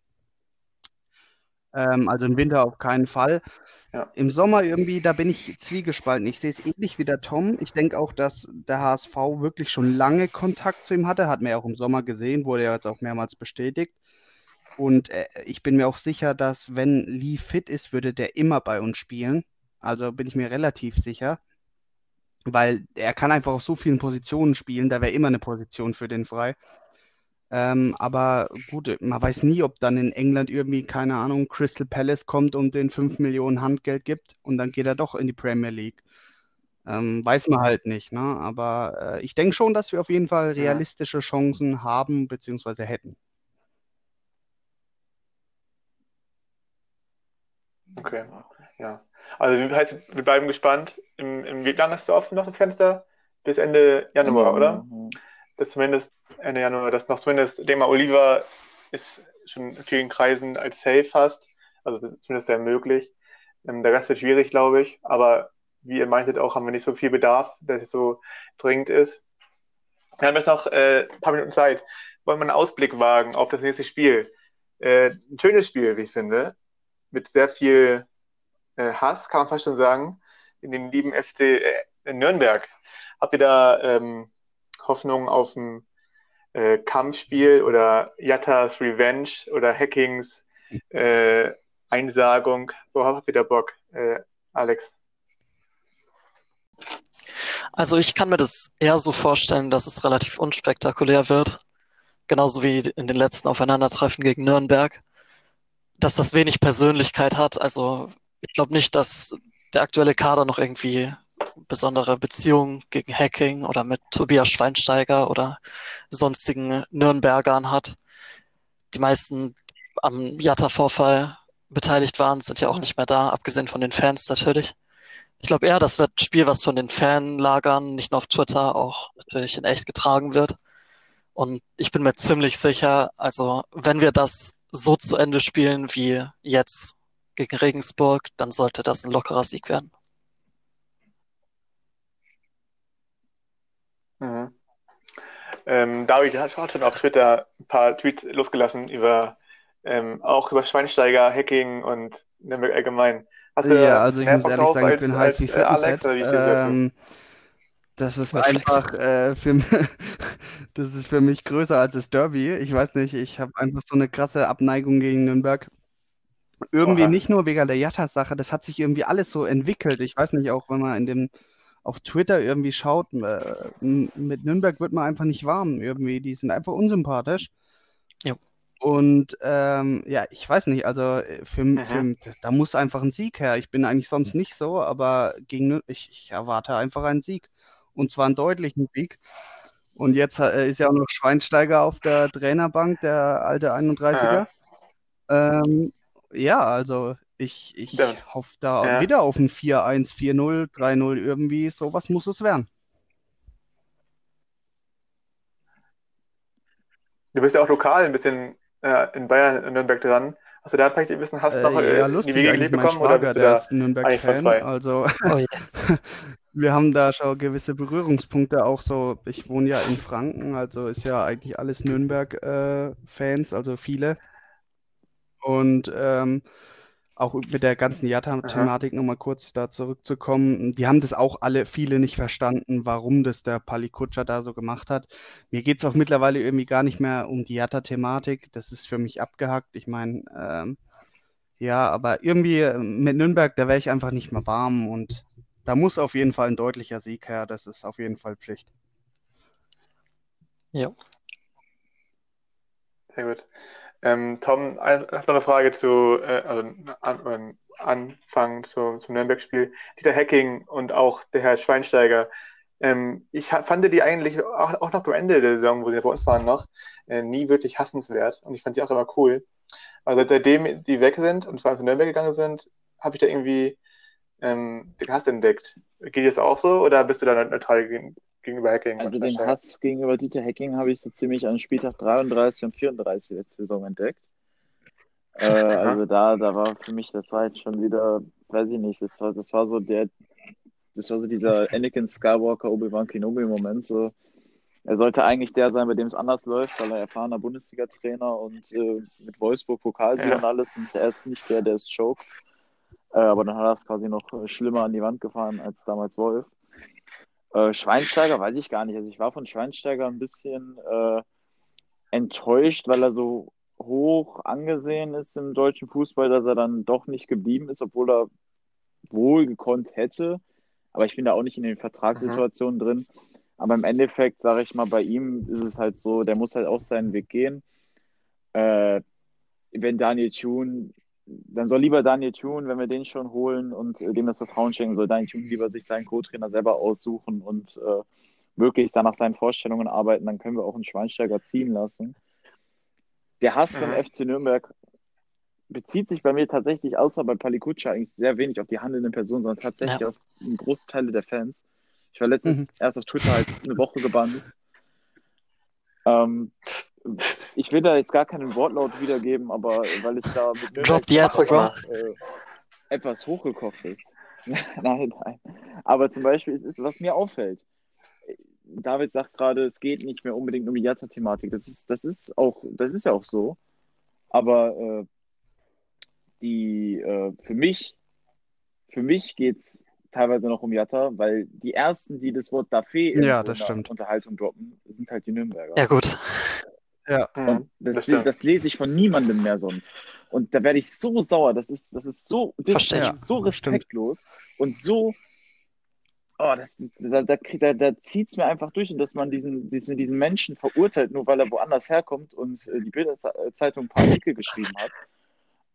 Ähm, also im Winter auf keinen Fall. Ja. Im Sommer irgendwie, da bin ich zwiegespalten. Ich sehe es ähnlich wie der Tom. Ich denke auch, dass der HSV wirklich schon lange Kontakt zu ihm hatte. Hat man ja auch im Sommer gesehen, wurde ja jetzt auch mehrmals bestätigt. Und äh, ich bin mir auch sicher, dass wenn Lee fit ist, würde der immer bei uns spielen. Also bin ich mir relativ sicher. Weil er kann einfach auf so vielen Positionen spielen, da wäre immer eine Position für den frei. Ähm, aber gut, man weiß nie, ob dann in England irgendwie, keine Ahnung, Crystal Palace kommt und den 5 Millionen Handgeld gibt und dann geht er doch in die Premier League. Ähm, weiß man halt nicht, ne? Aber äh, ich denke schon, dass wir auf jeden Fall realistische Chancen haben bzw. hätten. Okay, ja. Also wir, heißt, wir bleiben gespannt. Im, im, wie lange ist offen noch das Fenster? Bis Ende Januar, oder? Bis zumindest Ende Januar, dass noch zumindest, mal, Oliver ist schon in vielen Kreisen als safe fast. Also das ist zumindest sehr möglich. Ähm, der Rest wird schwierig, glaube ich. Aber wie ihr meintet auch, haben wir nicht so viel Bedarf, dass es so dringend ist. Wir haben jetzt noch äh, ein paar Minuten Zeit. Wollen wir einen Ausblick wagen auf das nächste Spiel? Äh, ein schönes Spiel, wie ich finde. Mit sehr viel äh, Hass, kann man fast schon sagen. In den lieben FC äh, Nürnberg. Habt ihr da ähm, Hoffnung auf ein äh, Kampfspiel oder Yattas Revenge oder Hackings äh, Einsagung? Worauf habt ihr da Bock, äh, Alex? Also ich kann mir das eher so vorstellen, dass es relativ unspektakulär wird. Genauso wie in den letzten Aufeinandertreffen gegen Nürnberg. Dass das wenig Persönlichkeit hat. Also ich glaube nicht, dass der aktuelle Kader noch irgendwie besondere Beziehungen gegen Hacking oder mit Tobias Schweinsteiger oder sonstigen Nürnbergern hat. Die meisten am Jatta-Vorfall beteiligt waren, sind ja auch nicht mehr da, abgesehen von den Fans natürlich. Ich glaube eher, das wird ein Spiel, was von den Fanlagern, nicht nur auf Twitter, auch natürlich in echt getragen wird. Und ich bin mir ziemlich sicher, also wenn wir das so zu Ende spielen wie jetzt gegen Regensburg, dann sollte das ein lockerer Sieg werden. Mhm. Ähm, David hat schon auf Twitter ein paar Tweets losgelassen über ähm, auch über Schweinsteiger, Hacking und Nürnberg allgemein. Hast du ja, also ich muss ehrlich sagen, ich bin heiß wie äh, Alex, oder wie ähm, das ist einfach äh, für [laughs] das ist für mich größer als das Derby. Ich weiß nicht, ich habe einfach so eine krasse Abneigung gegen Nürnberg. Irgendwie Oha. nicht nur wegen der Jatta-Sache, das hat sich irgendwie alles so entwickelt. Ich weiß nicht, auch wenn man in dem auf Twitter irgendwie schaut, äh, mit Nürnberg wird man einfach nicht warm irgendwie. Die sind einfach unsympathisch. Ja. Und ähm, ja, ich weiß nicht, also äh, für, mhm. für das, da muss einfach ein Sieg her. Ich bin eigentlich sonst nicht so, aber gegen ich, ich erwarte einfach einen Sieg. Und zwar einen deutlichen Sieg. Und jetzt äh, ist ja auch noch Schweinsteiger auf der Trainerbank, der alte 31er. Ja, ähm, ja also ich, ich ja. hoffe da ja. wieder auf ein 4-1, 4-0, 3-0, irgendwie sowas muss es werden. Du bist ja auch lokal ein bisschen äh, in Bayern, in Nürnberg dran. Hast du da vielleicht ein bisschen Hass noch äh, ja, lustig, in die Wege gelegt bekommen? Schwager, oder bist du der ist Nürnberg-Fan, also oh, yeah. [laughs] wir haben da schon gewisse Berührungspunkte auch so. Ich wohne ja in Franken, also ist ja eigentlich alles Nürnberg-Fans, äh, also viele. Und ähm, auch mit der ganzen Jatta-Thematik nochmal kurz da zurückzukommen. Die haben das auch alle, viele nicht verstanden, warum das der Palikutscher da so gemacht hat. Mir geht es auch mittlerweile irgendwie gar nicht mehr um die Jatta-Thematik. Das ist für mich abgehackt. Ich meine, ähm, ja, aber irgendwie äh, mit Nürnberg, da wäre ich einfach nicht mehr warm und da muss auf jeden Fall ein deutlicher Sieg her. Das ist auf jeden Fall Pflicht. Ja. Sehr gut. Ähm, Tom, ich habe noch eine Frage zu, äh, also an, Anfang zu, zum Nürnberg-Spiel. Dieter Hacking und auch der Herr Schweinsteiger. Ähm, ich fand die eigentlich auch, auch, noch am Ende der Saison, wo sie bei uns waren noch, äh, nie wirklich hassenswert. Und ich fand die auch immer cool. Aber seitdem die weg sind und zwar von Nürnberg gegangen sind, habe ich da irgendwie ähm, den Hass entdeckt. Geht das auch so oder bist du da neutral gegenüber Hacking? Also den Hass gegenüber Dieter Hacking habe ich so ziemlich an Spieltag 33 und 34 letzte Saison entdeckt. Äh, [laughs] also da, da war für mich, das war jetzt schon wieder, weiß ich nicht, das war, das war so der, das war so dieser Anakin Skywalker Obi-Wan Kenobi Moment, so, er sollte eigentlich der sein, bei dem es anders läuft, weil er erfahrener Bundesliga-Trainer und äh, mit Wolfsburg Pokalsieger ja. und alles und er ist nicht der, der es choke. Äh, aber dann hat er es quasi noch schlimmer an die Wand gefahren als damals Wolf. Äh, Schweinsteiger weiß ich gar nicht. Also ich war von Schweinsteiger ein bisschen äh, enttäuscht, weil er so hoch angesehen ist im deutschen Fußball, dass er dann doch nicht geblieben ist, obwohl er wohl gekonnt hätte. Aber ich bin da auch nicht in den Vertragssituationen mhm. drin. Aber im Endeffekt, sage ich mal, bei ihm ist es halt so, der muss halt auch seinen Weg gehen. Äh, wenn Daniel Thune dann soll lieber Daniel Thune, wenn wir den schon holen und äh, dem das Vertrauen schenken, soll Daniel Thune lieber sich seinen Co-Trainer selber aussuchen und äh, wirklich nach seinen Vorstellungen arbeiten, dann können wir auch einen Schweinsteiger ziehen lassen. Der Hass mhm. vom FC Nürnberg bezieht sich bei mir tatsächlich, außer bei Palikutscha, eigentlich sehr wenig auf die handelnden Personen, sondern tatsächlich ja. auf Großteile der Fans. Ich war letztens mhm. erst auf Twitter halt eine Woche gebannt. Ähm, ich will da jetzt gar keinen Wortlaut wiedergeben, aber weil es da mit [laughs] Drop jetzt, bro. [laughs] Äh, etwas hochgekocht ist. [laughs] nein, nein. Aber zum Beispiel ist, was mir auffällt. David sagt gerade, es geht nicht mehr unbedingt um die Jatta-Thematik. Das ist, das ist auch, das ist ja auch so. Aber äh, die äh, für mich, für mich geht es teilweise noch um Jatta, weil die ersten, die das Wort Dafe in ja, der stimmt. Unterhaltung droppen, sind halt die Nürnberger. Ja, gut. Ja. Und das, das, das, lese ich von niemandem mehr sonst. Und da werde ich so sauer. Das ist, das ist so, das ist so respektlos und so. Oh, das, da, da, da, da zieht es mir einfach durch, und dass man diesen, diesen, diesen Menschen verurteilt, nur weil er woanders herkommt und äh, die Bilderzeitung ein paar Artikel geschrieben hat.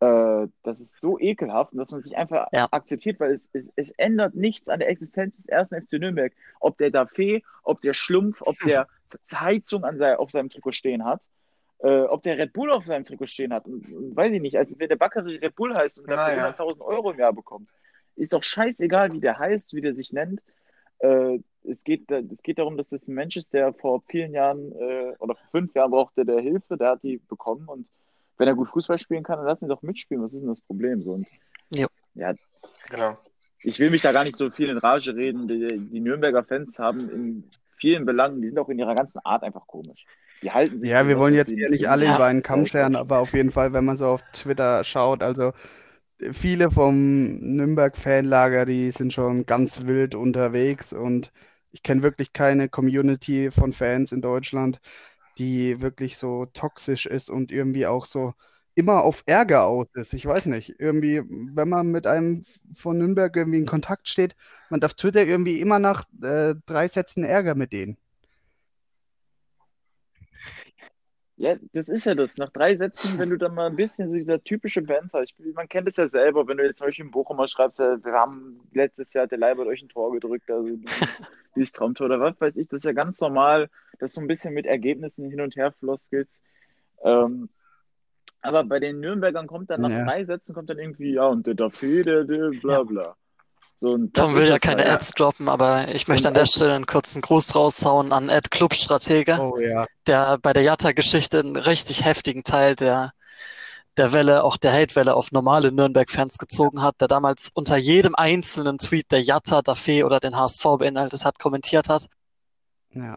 Äh, das ist so ekelhaft, dass man sich einfach ja. akzeptiert, weil es, es, es, ändert nichts an der Existenz des ersten FC Nürnberg. Ob der Daffé, ob der Schlumpf, ob der Heizung an sein, auf seinem Trikot stehen hat, äh, ob der Red Bull auf seinem Trikot stehen hat. Und, und weiß ich nicht, als wenn der Bakkeri Red Bull heißt und dafür ja, 100.000 Euro im Jahr bekommt. Ist doch scheißegal, wie der heißt, wie der sich nennt. Äh, es, geht, es geht darum, dass das ein Mensch ist, der vor vielen Jahren äh, oder vor fünf Jahren brauchte der Hilfe, der hat die bekommen und wenn er gut Fußball spielen kann, dann lass ihn doch mitspielen. Was ist denn das Problem? So, und, ja. ja, genau. Ich will mich da gar nicht so viel in Rage reden. Die, die Nürnberger Fans haben in vielen Belangen, die sind auch in ihrer ganzen Art einfach komisch. Die halten sich Ja, wir wollen jetzt hier nicht alle Ja. über einen Kamm scheren, aber auf jeden Fall, wenn man so auf Twitter schaut, also viele vom Nürnberg-Fanlager, die sind schon ganz wild unterwegs und ich kenne wirklich keine Community von Fans in Deutschland, die wirklich so toxisch ist und irgendwie auch so immer auf Ärger aus ist. Ich weiß nicht, irgendwie, wenn man mit einem von Nürnberg irgendwie in Kontakt steht, man auf Twitter irgendwie immer nach äh, drei Sätzen Ärger mit denen. Ja, das ist ja das. Nach drei Sätzen, wenn du dann mal ein bisschen so dieser typische Banter, ich, man kennt es ja selber, wenn du jetzt zum Beispiel in Bochum mal schreibst, ja, wir haben letztes Jahr hat der Leibert euch ein Tor gedrückt, also dieses [laughs] Traumtor oder was weiß ich, das ist ja ganz normal, dass so ein bisschen mit Ergebnissen hin und her floskelt. Ähm, aber bei den Nürnbergern kommt dann nach Ja. drei Sätzen kommt dann irgendwie, ja, und der dafür, der, der, bla bla. So, und Tom will ja keine halt. Ads droppen, aber ich möchte an Und der auch- Stelle einen kurzen Gruß raushauen an Ed Clubstratege, Oh ja. der bei der Jatta-Geschichte einen richtig heftigen Teil der, der Welle, auch der Hate-Welle auf normale Nürnberg-Fans gezogen hat, der damals unter jedem einzelnen Tweet, der Jatta, Dafe oder den HSV beinhaltet hat, kommentiert hat. Ja.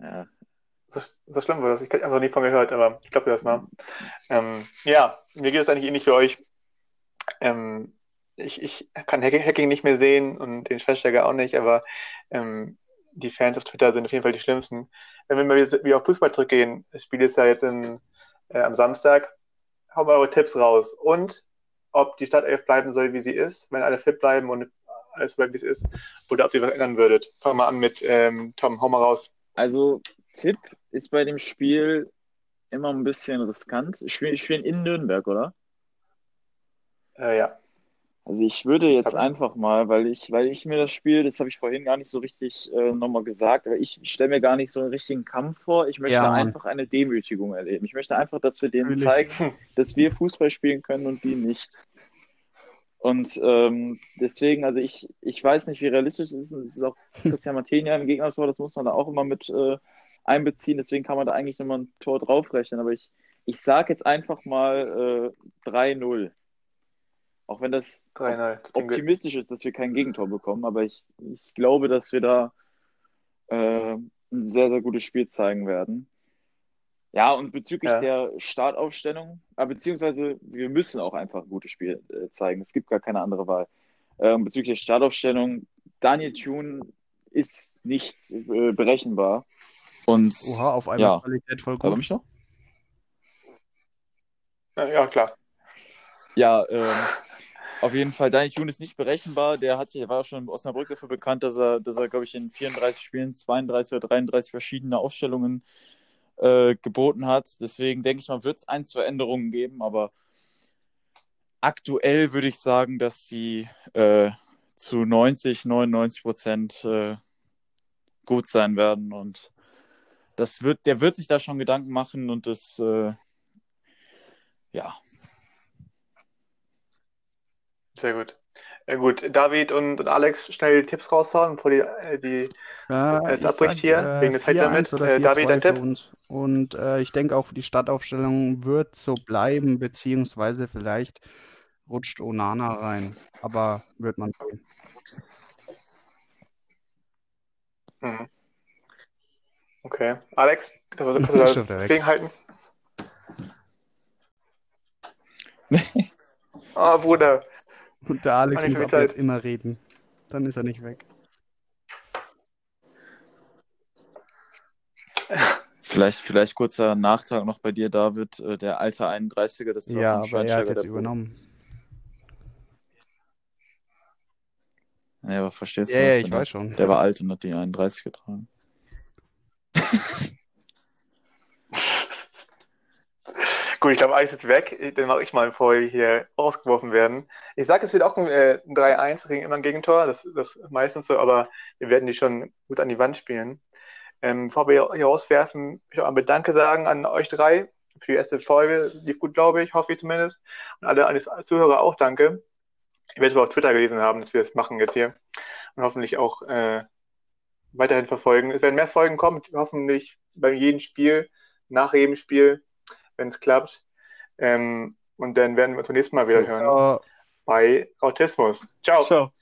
Ja, So, so schlimm war das. Ich habe noch nie von gehört, aber ich glaube dir das mal. Ähm, ja, mir geht es eigentlich ähnlich wie euch. Ähm, ich, ich kann Hack- Hacking nicht mehr sehen und den Schweinsteiger auch nicht, aber ähm, die Fans auf Twitter sind auf jeden Fall die schlimmsten. Wenn wir mal wieder, auf Fußball zurückgehen, das Spiel ist ja jetzt in, äh, am Samstag, hauen wir eure Tipps raus. Und ob die Startelf bleiben soll, wie sie ist, wenn alle fit bleiben und alles bleibt, wie es ist, oder ob ihr was ändern würdet. Fangen wir mal an mit ähm, Tom, hau mal raus. Also, Tipp ist bei dem Spiel immer ein bisschen riskant. Spielen spielen in Nürnberg, oder? Äh, ja. Also ich würde jetzt Aber- einfach mal, weil ich, weil ich mir das Spiel, das habe ich vorhin gar nicht so richtig äh, nochmal gesagt, aber ich stelle mir gar nicht so einen richtigen Kampf vor. Ich möchte Ja, einfach eine Demütigung erleben. Ich möchte einfach, dass wir denen zeigen, [laughs] dass wir Fußball spielen können und die nicht. Und ähm, deswegen, also ich, ich weiß nicht, wie realistisch es ist. Und es ist auch [laughs] Christian Martenia im Gegnertor, das muss man da auch immer mit äh, einbeziehen. Deswegen kann man da eigentlich nochmal ein Tor draufrechnen. Aber ich, ich sage jetzt einfach mal äh, 3-0. Auch wenn das 3-0. Das klingt gut. optimistisch ist, dass wir kein Gegentor bekommen, aber ich, ich glaube, dass wir da äh, ein sehr, sehr gutes Spiel zeigen werden. Ja, und bezüglich Ja. der Startaufstellung, äh, beziehungsweise wir müssen auch einfach ein gutes Spiel äh, zeigen. Es gibt gar keine andere Wahl. Ähm, bezüglich der Startaufstellung, Daniel Thune ist nicht äh, berechenbar. Und Oha, auf einmal Ja. Qualität voll gut. mich noch? Ja, ja, klar. Ja, ähm, auf jeden Fall, Daniel Thune ist nicht berechenbar. Der hat, der war schon in Osnabrück dafür bekannt, dass er, dass er, glaube ich, in 34 Spielen 32 oder 33 verschiedene Aufstellungen äh, geboten hat. Deswegen denke ich mal, wird es ein, zwei Änderungen geben, aber aktuell würde ich sagen, dass sie äh, zu 90, 99 Prozent äh, gut sein werden und das wird, der wird sich da schon Gedanken machen und das, äh, ja, Sehr gut. Ja, gut, David und, und Alex schnell die Tipps raushauen, bevor die, äh, die Ja, Es ich abbricht sag, hier, äh, wegen des Zeitlimits. 4-1 oder Äh, David, 4-2 dein Tipp? uns. Und äh, ich denke auch, die Startaufstellung wird so bleiben, beziehungsweise vielleicht rutscht Onana rein. Aber wird man sehen. Mhm. Okay. Alex, kannst du [laughs] da gegenhalten? Oh, [laughs] Bruder. Und der Alex Meine muss ab jetzt immer reden. Dann ist er nicht weg. Vielleicht, vielleicht kurzer Nachtrag noch bei dir, David. Äh, Der alte 31er, das war Ja, von aber er hat Schweinsteiger jetzt übernommen. Ja, aber verstehst Ja, du ja, was ich weiß schon. Der war alt und hat die 31 getragen. [laughs] Gut, ich glaube, Alex ist weg. Dann mache ich mal, bevor wir hier rausgeworfen werden. Ich sage, es wird auch ein, äh, ein 3-1, wir kriegen immer ein Gegentor. Das, das ist meistens so, aber wir werden die schon gut an die Wand spielen. Ähm, bevor wir hier rauswerfen, ich auch einmal Danke sagen an euch drei für die erste Folge. Lief gut, glaube ich, hoffe ich zumindest. Und alle, alle Zuhörer auch danke. Ich werde es auf Twitter gelesen haben, dass wir das machen jetzt hier. Und hoffentlich auch äh, weiterhin verfolgen. Es werden mehr Folgen kommen, hoffentlich bei jedem Spiel, nach jedem Spiel, wenn es klappt. Ähm, und dann werden wir uns beim nächsten Mal wieder hören Ja, bei Autismus. Ciao. Ciao.